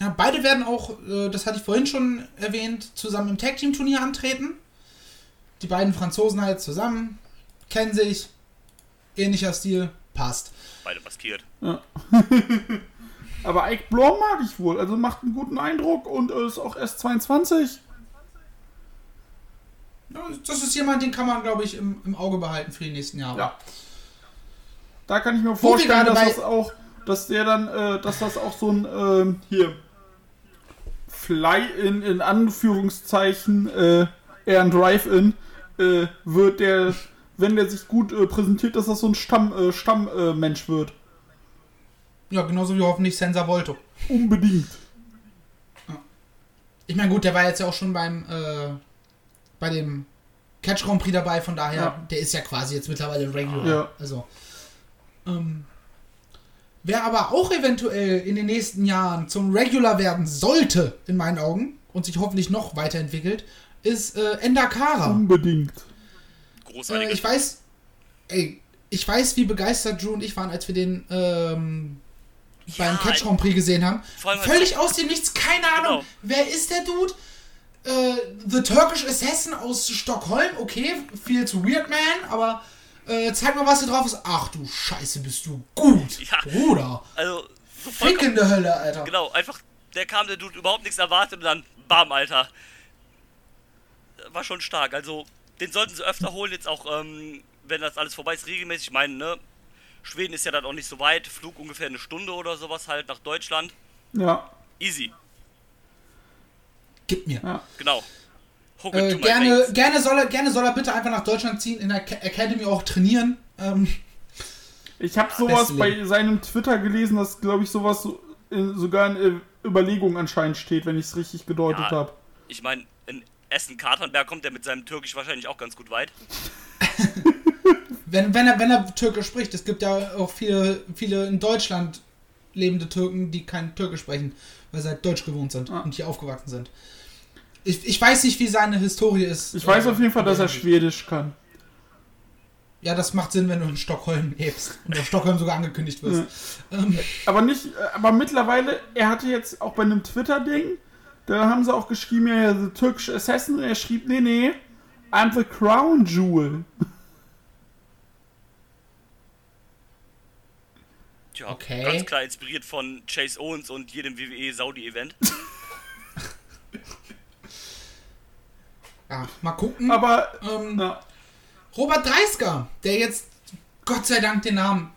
Ja, beide werden auch, äh, das hatte ich vorhin schon erwähnt, zusammen im Tag Team Turnier antreten. Die beiden Franzosen halt zusammen, kennen sich, ähnlicher Stil, passt. Beide maskiert. Aber Ike Blom mag ich wohl. Also macht einen guten Eindruck und ist auch erst 22. Das ist jemand, den kann man, glaube ich, im, im Auge behalten für die nächsten Jahre. Ja. Da kann ich mir vorstellen, dass das auch, dass der dann, äh, dass das auch so ein, ähm, hier, Fly in, in Anführungszeichen, äh, eher ein Drive-In, äh, wird der, wenn der sich gut äh, präsentiert, dass das so ein Stamm, äh, Stammmensch äh, wird. Ja, genauso wie hoffentlich Sensa Volto. Unbedingt. Ich meine, gut, der war jetzt ja auch schon beim, äh, bei dem Catch Grand Prix dabei, von daher, Ja. der ist ja quasi jetzt mittlerweile Regular. Ja. Also, ähm, wer aber auch eventuell in den nächsten Jahren zum Regular werden sollte, in meinen Augen, und sich hoffentlich noch weiterentwickelt, ist äh, Endakara. Unbedingt. Äh, Großartiger. ich weiß, ey, ich weiß, wie begeistert Drew und ich waren, als wir den ähm, beim Ja, Catch Grand Prix gesehen haben. Völlig aus dem Nichts, keine Ahnung. Genau. Wer ist der Dude? Äh, The Turkish Assassin aus Stockholm, okay, viel zu Weird Man, aber äh, zeig mal, was hier drauf ist. Ach du Scheiße, bist du gut, Ja. Bruder. Also, so Fick in der Hölle, Alter. genau, einfach, der kam, der Dude überhaupt nichts erwartet und dann, bam, Alter. War schon stark. Also, den sollten sie öfter holen, jetzt auch, ähm, wenn das alles vorbei ist, regelmäßig. Ich meine, ne, Schweden ist ja dann auch nicht so weit, Flug ungefähr eine Stunde oder sowas halt nach Deutschland. Ja. Easy, Gib mir. Ja. genau. Äh, gerne, gerne, soll er, gerne soll er bitte einfach nach Deutschland ziehen, in der Ca- Academy auch trainieren. Ähm, Ich habe sowas bei seinem Twitter gelesen, dass, glaube ich, sowas so, äh, sogar in äh, Überlegung anscheinend steht, wenn ich es richtig gedeutet Ja. habe. Ich meine, in Essen-Katernberg kommt er mit seinem Türkisch wahrscheinlich auch ganz gut weit. Wenn, wenn, er, wenn er Türkisch spricht, es gibt ja auch viele, viele in Deutschland lebende Türken, die kein Türkisch sprechen, weil sie halt Deutsch gewohnt sind Ah. und hier aufgewachsen sind. Ich, ich weiß nicht, wie seine Historie ist. Ich weiß äh, auf jeden Fall, dass er. Schwedisch kann. Ja, das macht Sinn, wenn du in Stockholm lebst und auf Stockholm sogar angekündigt wirst. Ähm, Aber nicht, äh, aber mittlerweile, er hatte jetzt auch bei einem Twitter-Ding, da haben sie auch geschrieben, ja, the Turkish Assassin, und er schrieb, nee, nee, I'm the Crown Jewel. Tja, Okay. ganz klar inspiriert von Chase Owens und jedem WWE Saudi-Event. ja, mal gucken. Aber, ähm, Robert Dreisker, der jetzt Gott sei Dank den Namen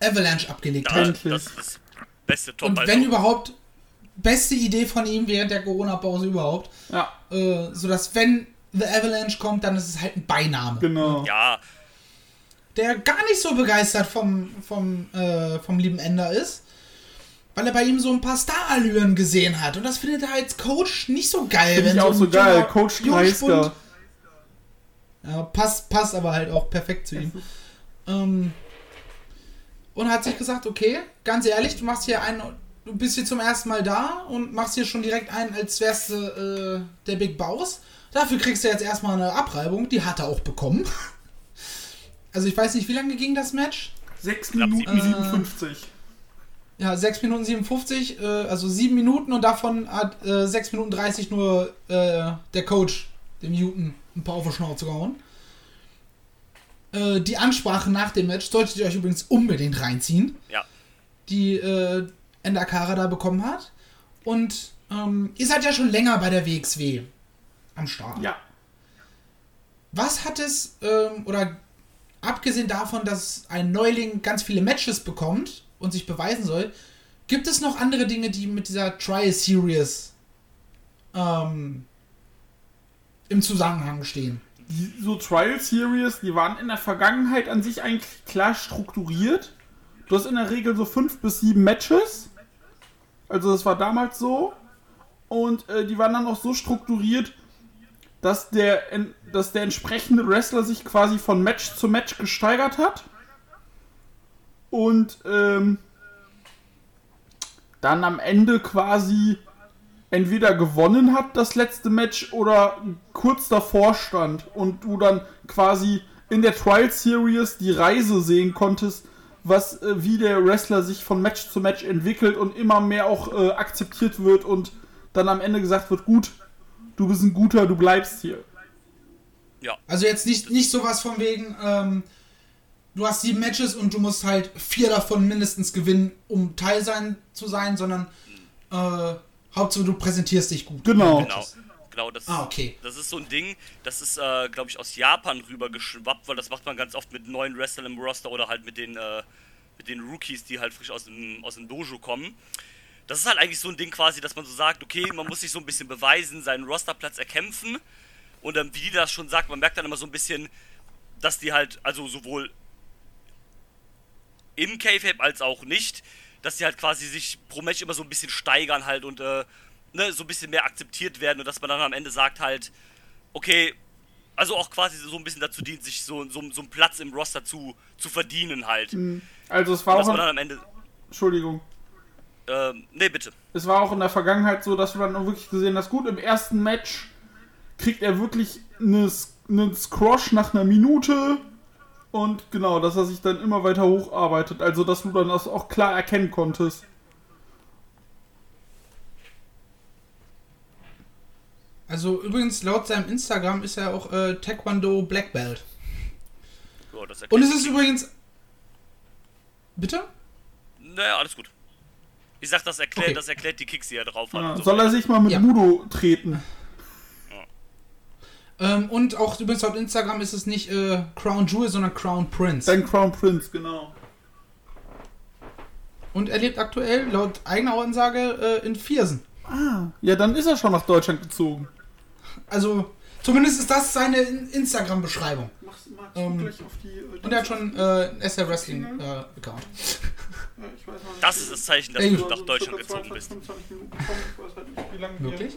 Avalanche abgelegt Da, hat. Das ist das beste Top. Und also. wenn überhaupt, beste Idee von ihm während der Corona-Pause überhaupt. ja, Äh, sodass, wenn The Avalanche kommt, dann ist es halt ein Beiname. genau. Ja, Der gar nicht so begeistert vom, vom, äh, vom lieben Ender ist. Weil er bei ihm so ein paar Starallüren gesehen hat. Und das findet er als Coach nicht so geil. Finde ich auch so geil, junger Coach Dreisker. Ja, passt, passt aber halt auch perfekt zu ihm. Ähm, und hat sich gesagt, okay, ganz ehrlich, du machst hier einen, du bist hier zum ersten Mal da und machst hier schon direkt einen, als wärst du äh, der Big Boss. Dafür kriegst du jetzt erstmal eine Abreibung, die hat er auch bekommen. Also ich weiß nicht, wie lange ging das Match? 6 Knapp Minuten sieben. 57. Ja, 6 Minuten 57, äh, also 7 Minuten und davon hat äh, 6 Minuten 30 nur äh, der Coach, dem Newton, ein paar auf die Schnauze gehauen. Äh, die Ansprache nach dem Match solltet ihr euch übrigens unbedingt reinziehen, ja. die äh, Endakara da bekommen hat. Und ähm, ihr seid ja schon länger bei der WXW am Start. Ja. Was hat es, ähm, oder abgesehen davon, dass ein Neuling ganz viele Matches bekommt und sich beweisen soll, gibt es noch andere Dinge, die mit dieser Trial Series ähm, im Zusammenhang stehen? Die, so Trial Series, die waren in der Vergangenheit an sich eigentlich klar strukturiert. Du hast in der Regel so fünf bis sieben Matches. Also das war damals so. Und äh, die waren dann auch so strukturiert, dass der, dass der entsprechende Wrestler sich quasi von Match zu Match gesteigert hat. Und ähm, dann am Ende quasi entweder gewonnen hat das letzte Match oder kurz davor stand und du dann quasi in der Trial Series die Reise sehen konntest, was äh, wie der Wrestler sich von Match zu Match entwickelt und immer mehr auch äh, akzeptiert wird und dann am Ende gesagt wird, gut, du bist ein guter, du bleibst hier. Ja. Also jetzt nicht, nicht sowas von wegen, ähm, du hast sieben Matches und du musst halt vier davon mindestens gewinnen, um Teil sein zu sein, sondern äh, Hauptsache du präsentierst dich gut. Genau. Genau. Genau, das, Ah, okay. das ist so ein Ding, das ist, äh, glaube ich, aus Japan rüber geschwappt, weil das macht man ganz oft mit neuen Wrestlern im Roster oder halt mit den, äh, mit den Rookies, die halt frisch aus dem, aus dem Dojo kommen. Das ist halt eigentlich so ein Ding quasi, dass man so sagt, okay, man muss sich so ein bisschen beweisen, seinen Rosterplatz erkämpfen. Und ähm, wie die das schon sagt, man merkt dann immer so ein bisschen, dass die halt, also sowohl im K-Fape als auch nicht, dass die halt quasi sich pro Match immer so ein bisschen steigern halt und äh, ne, so ein bisschen mehr akzeptiert werden und dass man dann am Ende sagt halt, okay, also auch quasi so ein bisschen dazu dient, sich so, so, so einen Platz im Roster zu, zu verdienen halt. Also es war Dass auch, man dann am Ende, Entschuldigung, ähm, nee, bitte. es war auch in der Vergangenheit so, dass du dann auch wirklich gesehen hast, gut, im ersten Match kriegt er wirklich eine, einen Squash nach einer Minute und genau, dass er sich dann immer weiter hocharbeitet. Also, dass du dann das auch klar erkennen konntest. Also übrigens, laut seinem Instagram ist er auch äh, Taekwondo Black Belt. Das Und es ist übrigens... Bitte? naja, alles gut. Ich sag, das erklärt, Okay. das erklärt die Kicks, die er drauf hat. Ja, so soll er sich mal mit Ja. Mudo treten? Ähm, und auch übrigens laut Instagram ist es nicht äh, Crown Jewel, sondern Crown Prince. Dein Crown Prince, genau. Und er lebt aktuell, laut eigener Ansage, äh, in Viersen. Ah, ja, dann ist er schon nach Deutschland gezogen. Also, zumindest ist das seine In- Instagram-Beschreibung. Ähm, äh, Und er hat schon äh, SR Wrestling-Account. Das ist das Zeichen, dass Ey, du nach Deutschland gezogen bist. Wirklich?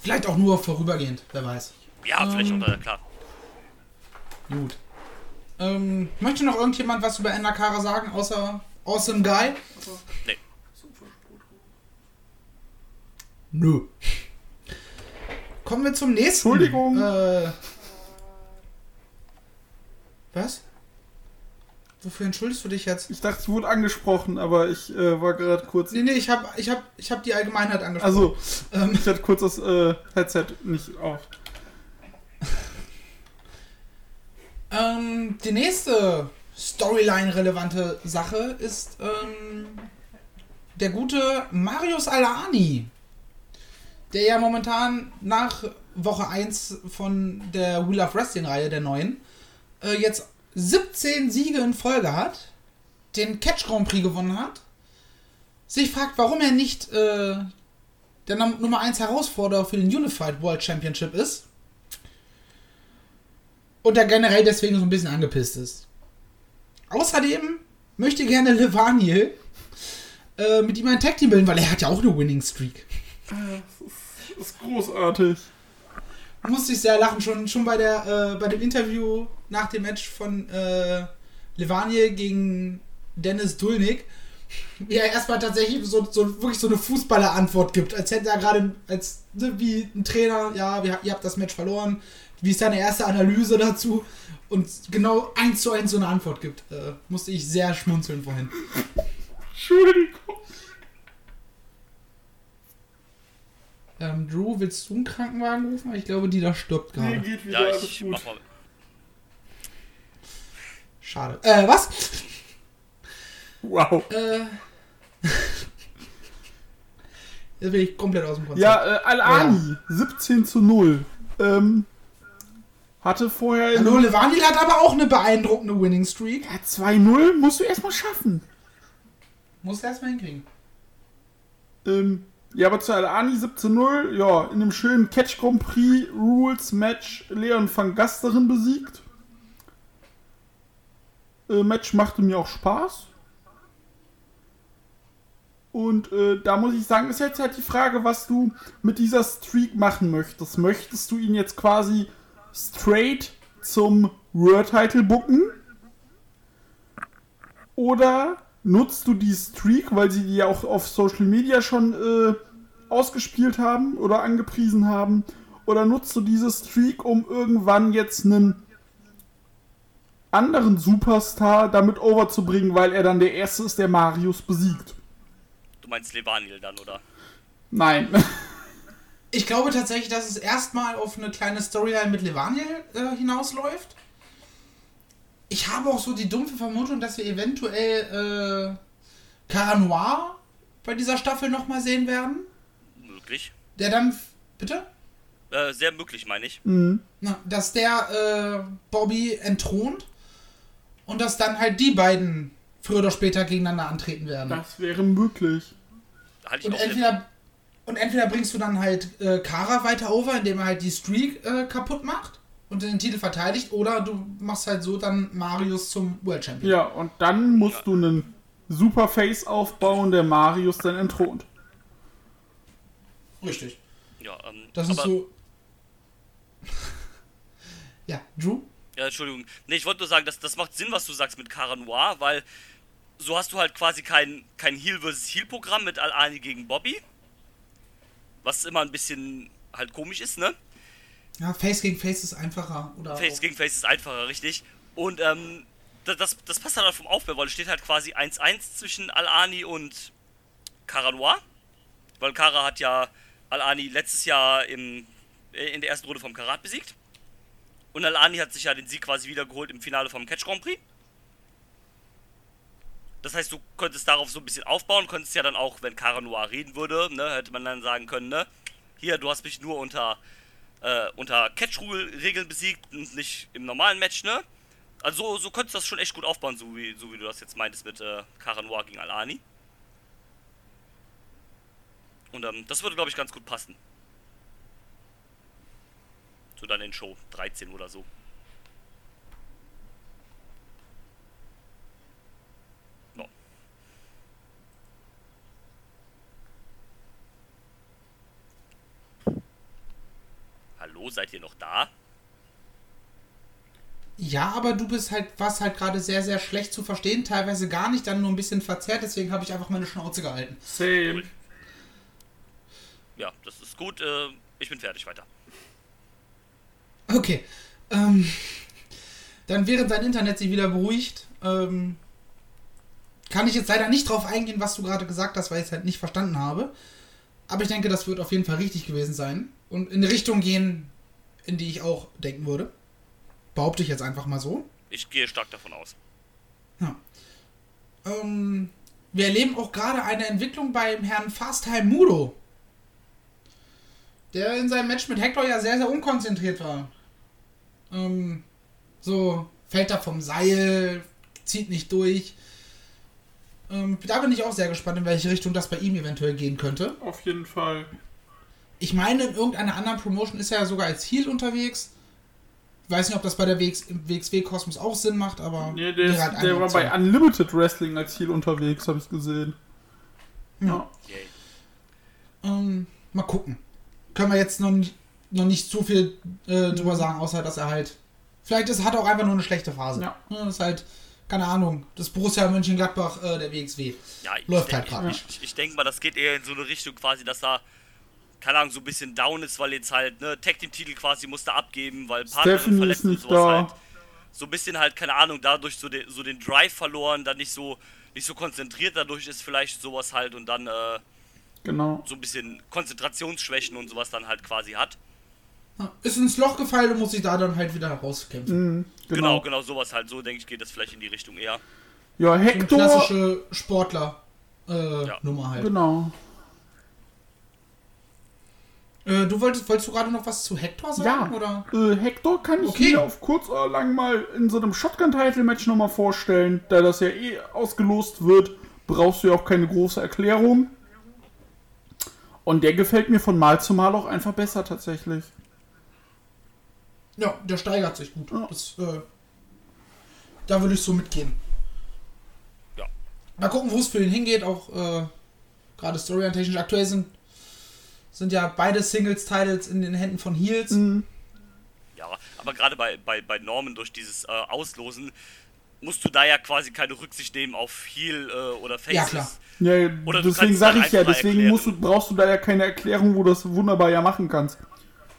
Vielleicht auch nur vorübergehend, wer weiß. Ja, vielleicht Ähm. auch da, klar. Gut. Ähm, möchte noch irgendjemand was über Nakara sagen, außer Awesome Guy? Nee. Nö. Kommen wir zum nächsten. Entschuldigung. Äh, was? Wofür entschuldigst du dich jetzt? Ich dachte, es wurde angesprochen, aber ich äh, war gerade kurz. Nee, nee, ich hab, ich hab, ich hab die Allgemeinheit angesprochen. Also, Ähm, ich hatte kurz das äh, Headset nicht auf. Ähm, die nächste Storyline-relevante Sache ist ähm, der gute Marius Alaani, der ja momentan nach Woche 1 von der Wheel of Wrestling-Reihe der neuen äh, jetzt 17 Siege in Folge hat, den Catch Grand Prix gewonnen hat, sich fragt, warum er nicht äh, der Num- Nummer 1 Herausforderer für den Unified World Championship ist und er generell deswegen so ein bisschen angepisst ist. Außerdem möchte gerne Levaniel äh, mit ihm ein Tag Team bilden, weil er hat ja auch eine Winning Streak. Das ist großartig. Musste ich sehr lachen, schon, schon bei, der, äh, bei dem Interview nach dem Match von äh, Levaniel gegen Dennis Dulnik, wie er erstmal tatsächlich so, so wirklich so eine Fußballer-Antwort gibt, als hätte er gerade, als ne, wie ein Trainer, ja, wir, ihr habt das Match verloren, wie ist deine erste Analyse dazu und genau eins zu eins so eine Antwort gibt. Äh, musste ich sehr schmunzeln vorhin. Entschuldigung. Ähm, Drew, willst du einen Krankenwagen rufen? Ich glaube, die da stirbt Nee, gerade. geht wieder, Ja, alles ich gut. mach mal. Schade. Äh, was? Wow. Äh. Jetzt bin ich komplett aus dem Konzept. Ja, äh, Al-Ani, 17 zu 0. Ähm, hatte vorher Hallo, Levanil hat aber auch eine beeindruckende Winning Streak. Ja, 2-0 musst du erstmal schaffen. Muss er erstmal hinkriegen. Ähm, ja, aber zu Al-Ani 17-0, ja, in einem schönen Catch Grand Prix Rules Match Leon van Gasteren besiegt. Äh, Match machte mir auch Spaß. Und äh, da muss ich sagen, ist jetzt halt die Frage, was du mit dieser Streak machen möchtest. Möchtest du ihn jetzt quasi straight zum World Title booken? Oder nutzt du die Streak, weil sie die ja auch auf Social Media schon äh, ausgespielt haben oder angepriesen haben? Oder nutzt du diese Streak, um irgendwann jetzt einen anderen Superstar damit overzubringen, weil er dann der Erste ist, der Marius besiegt. Du meinst Levanil dann, oder? Nein. Ich glaube tatsächlich, dass es erstmal auf eine kleine Storyline mit Levaniel äh, hinausläuft. Ich habe auch so die dumpfe Vermutung, dass wir eventuell äh, Cara Noir bei dieser Staffel nochmal sehen werden. Möglich. Der dann. Bitte? Äh, sehr möglich, meine ich. Na, dass der äh, Bobby entthront und dass dann halt die beiden früher oder später gegeneinander antreten werden. Das wäre möglich. Und entweder, und entweder bringst du dann halt äh, Kara weiter over, indem er halt die Streak äh, kaputt macht und den Titel verteidigt, oder du machst halt so dann Marius zum World Champion. Ja, und dann musst du einen super Face aufbauen, der Marius dann entthront. Richtig. Ja, ähm, Das ist so. ja, Drew? Ja, Entschuldigung. Nee, ich wollte nur sagen, das, das macht Sinn, was du sagst mit Cara Noir, weil so hast du halt quasi kein, kein Heal vs. Heal-Programm mit Al-Ani gegen Bobby. Was immer ein bisschen halt komisch ist, ne? Ja, Face gegen Face ist einfacher. Oder Face gegen Face ist einfacher, richtig. Und ähm, das, das, das passt halt vom Aufbau, weil es steht halt quasi 1-1 zwischen Al-Ani und Cara Noir. Weil Cara hat ja Al-Ani letztes Jahr im, äh, in der ersten Runde vom Karat besiegt. Und Al-Ani hat sich ja den Sieg quasi wiedergeholt im Finale vom Catch Grand Prix. Das heißt, du konntest darauf so ein bisschen aufbauen, konntest ja dann auch, wenn Cara Noir reden würde, ne, hätte man dann sagen können, ne, hier, du hast mich nur unter äh, unter Catch-Regeln besiegt und nicht im normalen Match, ne? Also so, so könntest du das schon echt gut aufbauen, so wie, so wie du das jetzt meintest mit äh, Cara Noir gegen Alani. Und ähm, das würde, glaube ich, ganz gut passen. So dann in Show 13 oder so. Hallo, seid ihr noch da? Ja, aber du bist halt, warst halt gerade sehr, sehr schlecht zu verstehen, teilweise gar nicht, dann nur ein bisschen verzerrt, deswegen habe ich einfach meine Schnauze gehalten. Same. Ja, das ist gut. Äh, ich bin fertig weiter. Okay. Ähm, dann während dein Internet sich wieder beruhigt, ähm, kann ich jetzt leider nicht drauf eingehen, was du gerade gesagt hast, weil ich es halt nicht verstanden habe. Aber ich denke, das wird auf jeden Fall richtig gewesen sein. Und in eine Richtung gehen, in die ich auch denken würde. Behaupte ich jetzt einfach mal so. Ich gehe stark davon aus. Ja. Ähm, wir erleben auch gerade eine Entwicklung beim Herrn Fasttime Mudo. Der in seinem Match mit Hector ja sehr, sehr unkonzentriert war. Ähm, so, fällt er vom Seil, zieht nicht durch. Ähm, da bin ich auch sehr gespannt, in welche Richtung das bei ihm eventuell gehen könnte. Auf jeden Fall. Ich meine, in irgendeiner anderen Promotion ist er ja sogar als Heel unterwegs. Ich weiß nicht, ob das bei der WXW-Kosmos auch Sinn macht, aber. Nee, der, ist, halt der war bei Unlimited Wrestling als Ziel unterwegs, habe ich gesehen. Ja. Yay. Ähm, mal gucken. Können wir jetzt noch nicht, noch nicht zu viel äh, drüber sagen, außer dass er halt. Vielleicht ist, hat er auch einfach nur eine schlechte Phase. Ja. Das ist halt, keine Ahnung, das Borussia Mönchengladbach äh, der WXW. Ja, ich Läuft halt gerade Ich, ich, ich denke mal, das geht eher in so eine Richtung quasi, dass er, keine Ahnung, so ein bisschen down ist, weil jetzt halt, ne, Tag Team Titel quasi musste abgeben, weil Partnerin verletzt und nicht sowas da. halt. So ein bisschen halt, keine Ahnung, dadurch so, den so den Drive verloren, dann nicht so, nicht so konzentriert dadurch ist vielleicht sowas halt und dann, äh, Genau. so ein bisschen Konzentrationsschwächen und sowas dann halt quasi hat. Ja, Ist ins Loch gefallen und muss sich da dann halt wieder herauskämpfen. Mhm, Genau, genau. genau, sowas halt. So denke ich, geht das vielleicht in die Richtung eher. Ja, Hector. klassische Sportler-Nummer Ja. Nummer halt. Genau. Äh, du wolltest, wolltest du gerade noch was zu Hector sagen? Ja. Oder? Äh, Hector kann ich Okay. mir auf kurz oder lang mal in so einem Shotgun-Title-Match nochmal vorstellen. Da das ja eh ausgelost wird, brauchst du ja auch keine große Erklärung. Und der gefällt mir von Mal zu Mal auch einfach besser tatsächlich. Ja, der steigert sich gut. Ja. Das, äh, da würde ich so mitgehen. Ja. Mal gucken, wo es für ihn hingeht. Auch äh, gerade storyline-technisch. Aktuell sind, sind ja beide Singles-Titles in den Händen von Heels. Mhm. Ja, aber gerade bei, bei, bei Norman durch dieses äh, Auslosen musst du da ja quasi keine Rücksicht nehmen auf Heal äh, oder Faces. Ja, klar. Ja, Oder deswegen sage ich ja, deswegen musst du, brauchst du da ja keine Erklärung, wo du das wunderbar ja machen kannst.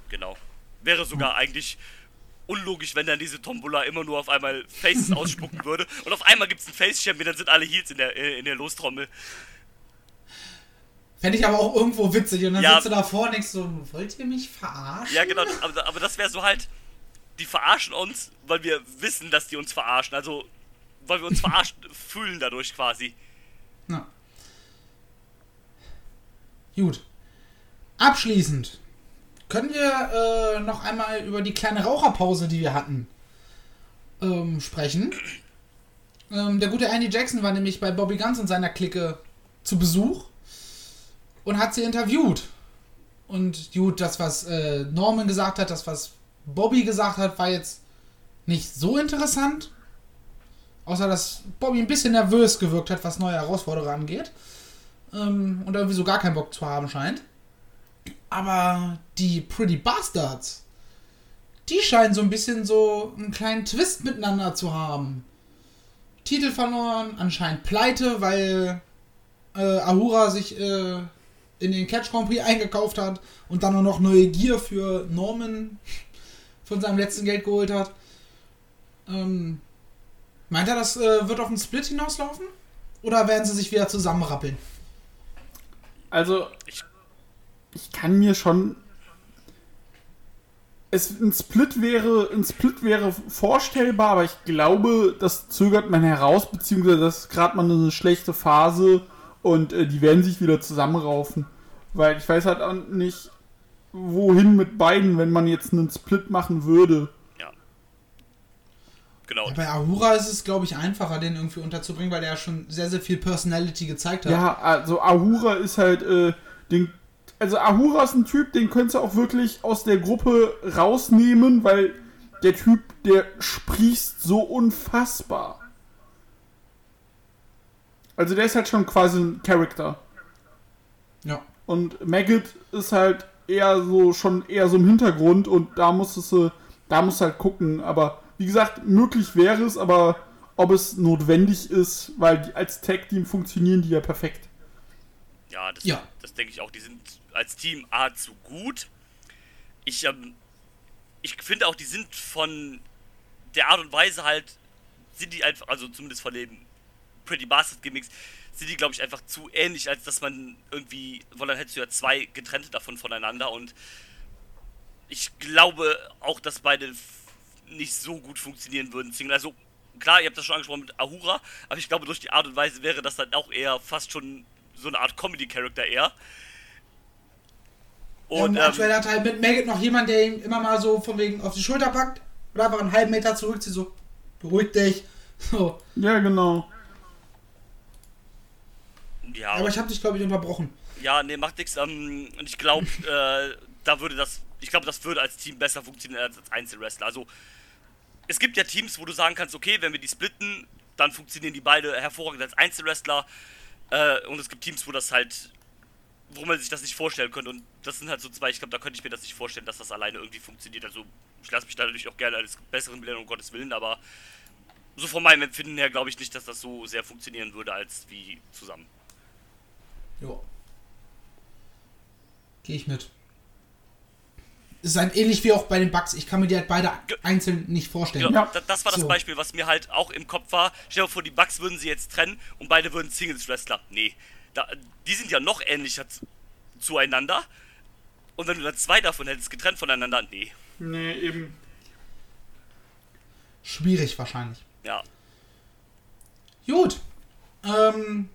Genau. Wäre sogar eigentlich unlogisch, wenn dann diese Tombola immer nur auf einmal Faces ausspucken würde. Und auf einmal gibt es einen Face-Champion, dann sind alle Heels in der, äh, in der Lostrommel. Fände ich aber auch irgendwo witzig. Und dann Ja. sitzt du davor und denkst so, wollt ihr mich verarschen? Ja, genau, aber, aber das wäre so halt, die verarschen uns, weil wir wissen, dass die uns verarschen. Also, weil wir uns verarscht fühlen dadurch quasi. Na. Gut. Abschließend können wir äh, noch einmal über die kleine Raucherpause, die wir hatten, ähm, sprechen. Ähm, der gute Andy Jackson war nämlich bei Bobby Guns und seiner Clique zu Besuch und hat sie interviewt. Und gut, das, was äh, Norman gesagt hat, das, was Bobby gesagt hat, war jetzt nicht so interessant. Außer, dass Bobby ein bisschen nervös gewirkt hat, was neue Herausforderer angeht. Ähm, und irgendwie so gar keinen Bock zu haben scheint. Aber die Pretty Bastards, die scheinen so ein bisschen so einen kleinen Twist miteinander zu haben. Titel verloren, anscheinend pleite, weil äh, Ahura sich äh, in den Catch Grand Prix eingekauft hat und dann auch noch neue Gier für Norman von seinem letzten Geld geholt hat. Ähm, meint er, das äh, wird auf einen Split hinauslaufen? Oder werden sie sich wieder zusammenrappeln? Also, Ich- ich kann mir schon. Es, ein Split wäre, ein Split wäre vorstellbar, aber ich glaube, das zögert man heraus, beziehungsweise das ist gerade mal eine schlechte Phase und äh, die werden sich wieder zusammenraufen. Weil ich weiß halt auch nicht, wohin mit beiden, wenn man jetzt einen Split machen würde. Genau. Bei Ahura ist es, glaube ich, einfacher, den irgendwie unterzubringen, weil der ja schon sehr, sehr viel Personality gezeigt hat. Ja, also Ahura ist halt, äh, den, also Ahura ist ein Typ, den könntest du auch wirklich aus der Gruppe rausnehmen, weil der Typ, der sprießt so unfassbar. Also der ist halt schon quasi ein Charakter. Ja. Und Maggot ist halt eher so, schon eher so im Hintergrund und da musstest du, da musst du halt gucken, aber wie gesagt, möglich wäre es, aber ob es notwendig ist, weil die, als Tag-Team funktionieren die ja perfekt. Ja, das, Ja. das denke ich auch. Die sind als Team A zu gut. Ich, ähm, ich finde auch, die sind von der Art und Weise halt, sind die einfach, also zumindest von dem Pretty Bastard Gimmicks, sind die, glaube ich, einfach zu ähnlich, als dass man irgendwie, weil dann hättest du ja zwei getrennte davon voneinander und ich glaube auch, dass beide nicht so gut funktionieren würden. Single. Also klar, ihr habt das schon angesprochen mit Ahura, aber ich glaube, durch die Art und Weise wäre das dann auch eher fast schon so eine Art Comedy-Charakter eher. Und Und ähm, aktuell ähm, hat halt mit Maggot noch jemand, der ihm immer mal so von wegen auf die Schulter packt oder einfach einen halben Meter zurückzieht, so, beruhig dich. So. Ja, genau. ja, Aber ich habe dich, glaube ich, unterbrochen. ja, nee, macht nichts. Ähm, und ich glaube, äh, da würde das, ich glaube, das würde als Team besser funktionieren als als Einzelwrestler. Also es gibt ja Teams, wo du sagen kannst, okay, wenn wir die splitten, dann funktionieren die beide hervorragend als Einzelwrestler. Äh, und es gibt Teams, wo das halt, wo man sich das nicht vorstellen könnte. Und das sind halt so zwei, ich glaube, da könnte ich mir das nicht vorstellen, dass das alleine irgendwie funktioniert. Also ich lasse mich da natürlich auch gerne als besseren belehren, um Gottes Willen, aber so von meinem Empfinden her glaube ich nicht, dass das so sehr funktionieren würde als wie zusammen. Jo. Gehe ich mit. Es ist halt ähnlich wie auch bei den Bugs. Ich kann mir die halt beide Ge- einzeln nicht vorstellen. Genau, Ja. da- das war das So. Beispiel, was mir halt auch im Kopf war. Stell dir vor, die Bugs würden sie jetzt trennen und beide würden Singles-Wrestler. Nee, da, die sind ja noch ähnlicher zu, zueinander. Und wenn du dann zwei davon hättest, getrennt voneinander, nee. Nee, eben. Schwierig wahrscheinlich. Ja, Gut. Ähm,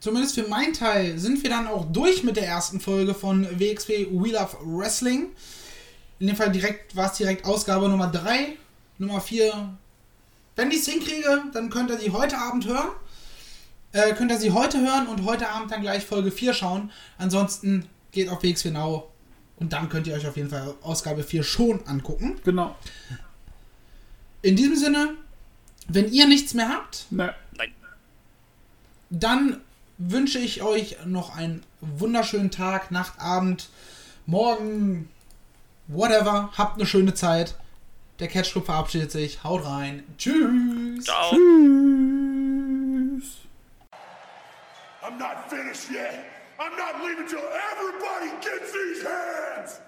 zumindest für meinen Teil sind wir dann auch durch mit der ersten Folge von WXW We Love Wrestling. In dem Fall direkt war es direkt Ausgabe Nummer 3. Nummer 4. Wenn ich es hinkriege, dann könnt ihr sie heute Abend hören. Äh, könnt ihr sie heute hören und heute Abend dann gleich Folge 4 schauen. Ansonsten geht auf WXW Now und dann könnt ihr euch auf jeden Fall Ausgabe 4 schon angucken. Genau. In diesem Sinne, wenn ihr nichts mehr habt, Ne. nein. Dann wünsche ich euch noch einen wunderschönen Tag, Nacht, Abend, Morgen, whatever. Habt eine schöne Zeit. Der Catch Club verabschiedet sich. Haut rein. Tschüss. Ciao. Tschüss. I'm not finished yet. I'm not leaving till everybody gets these hands.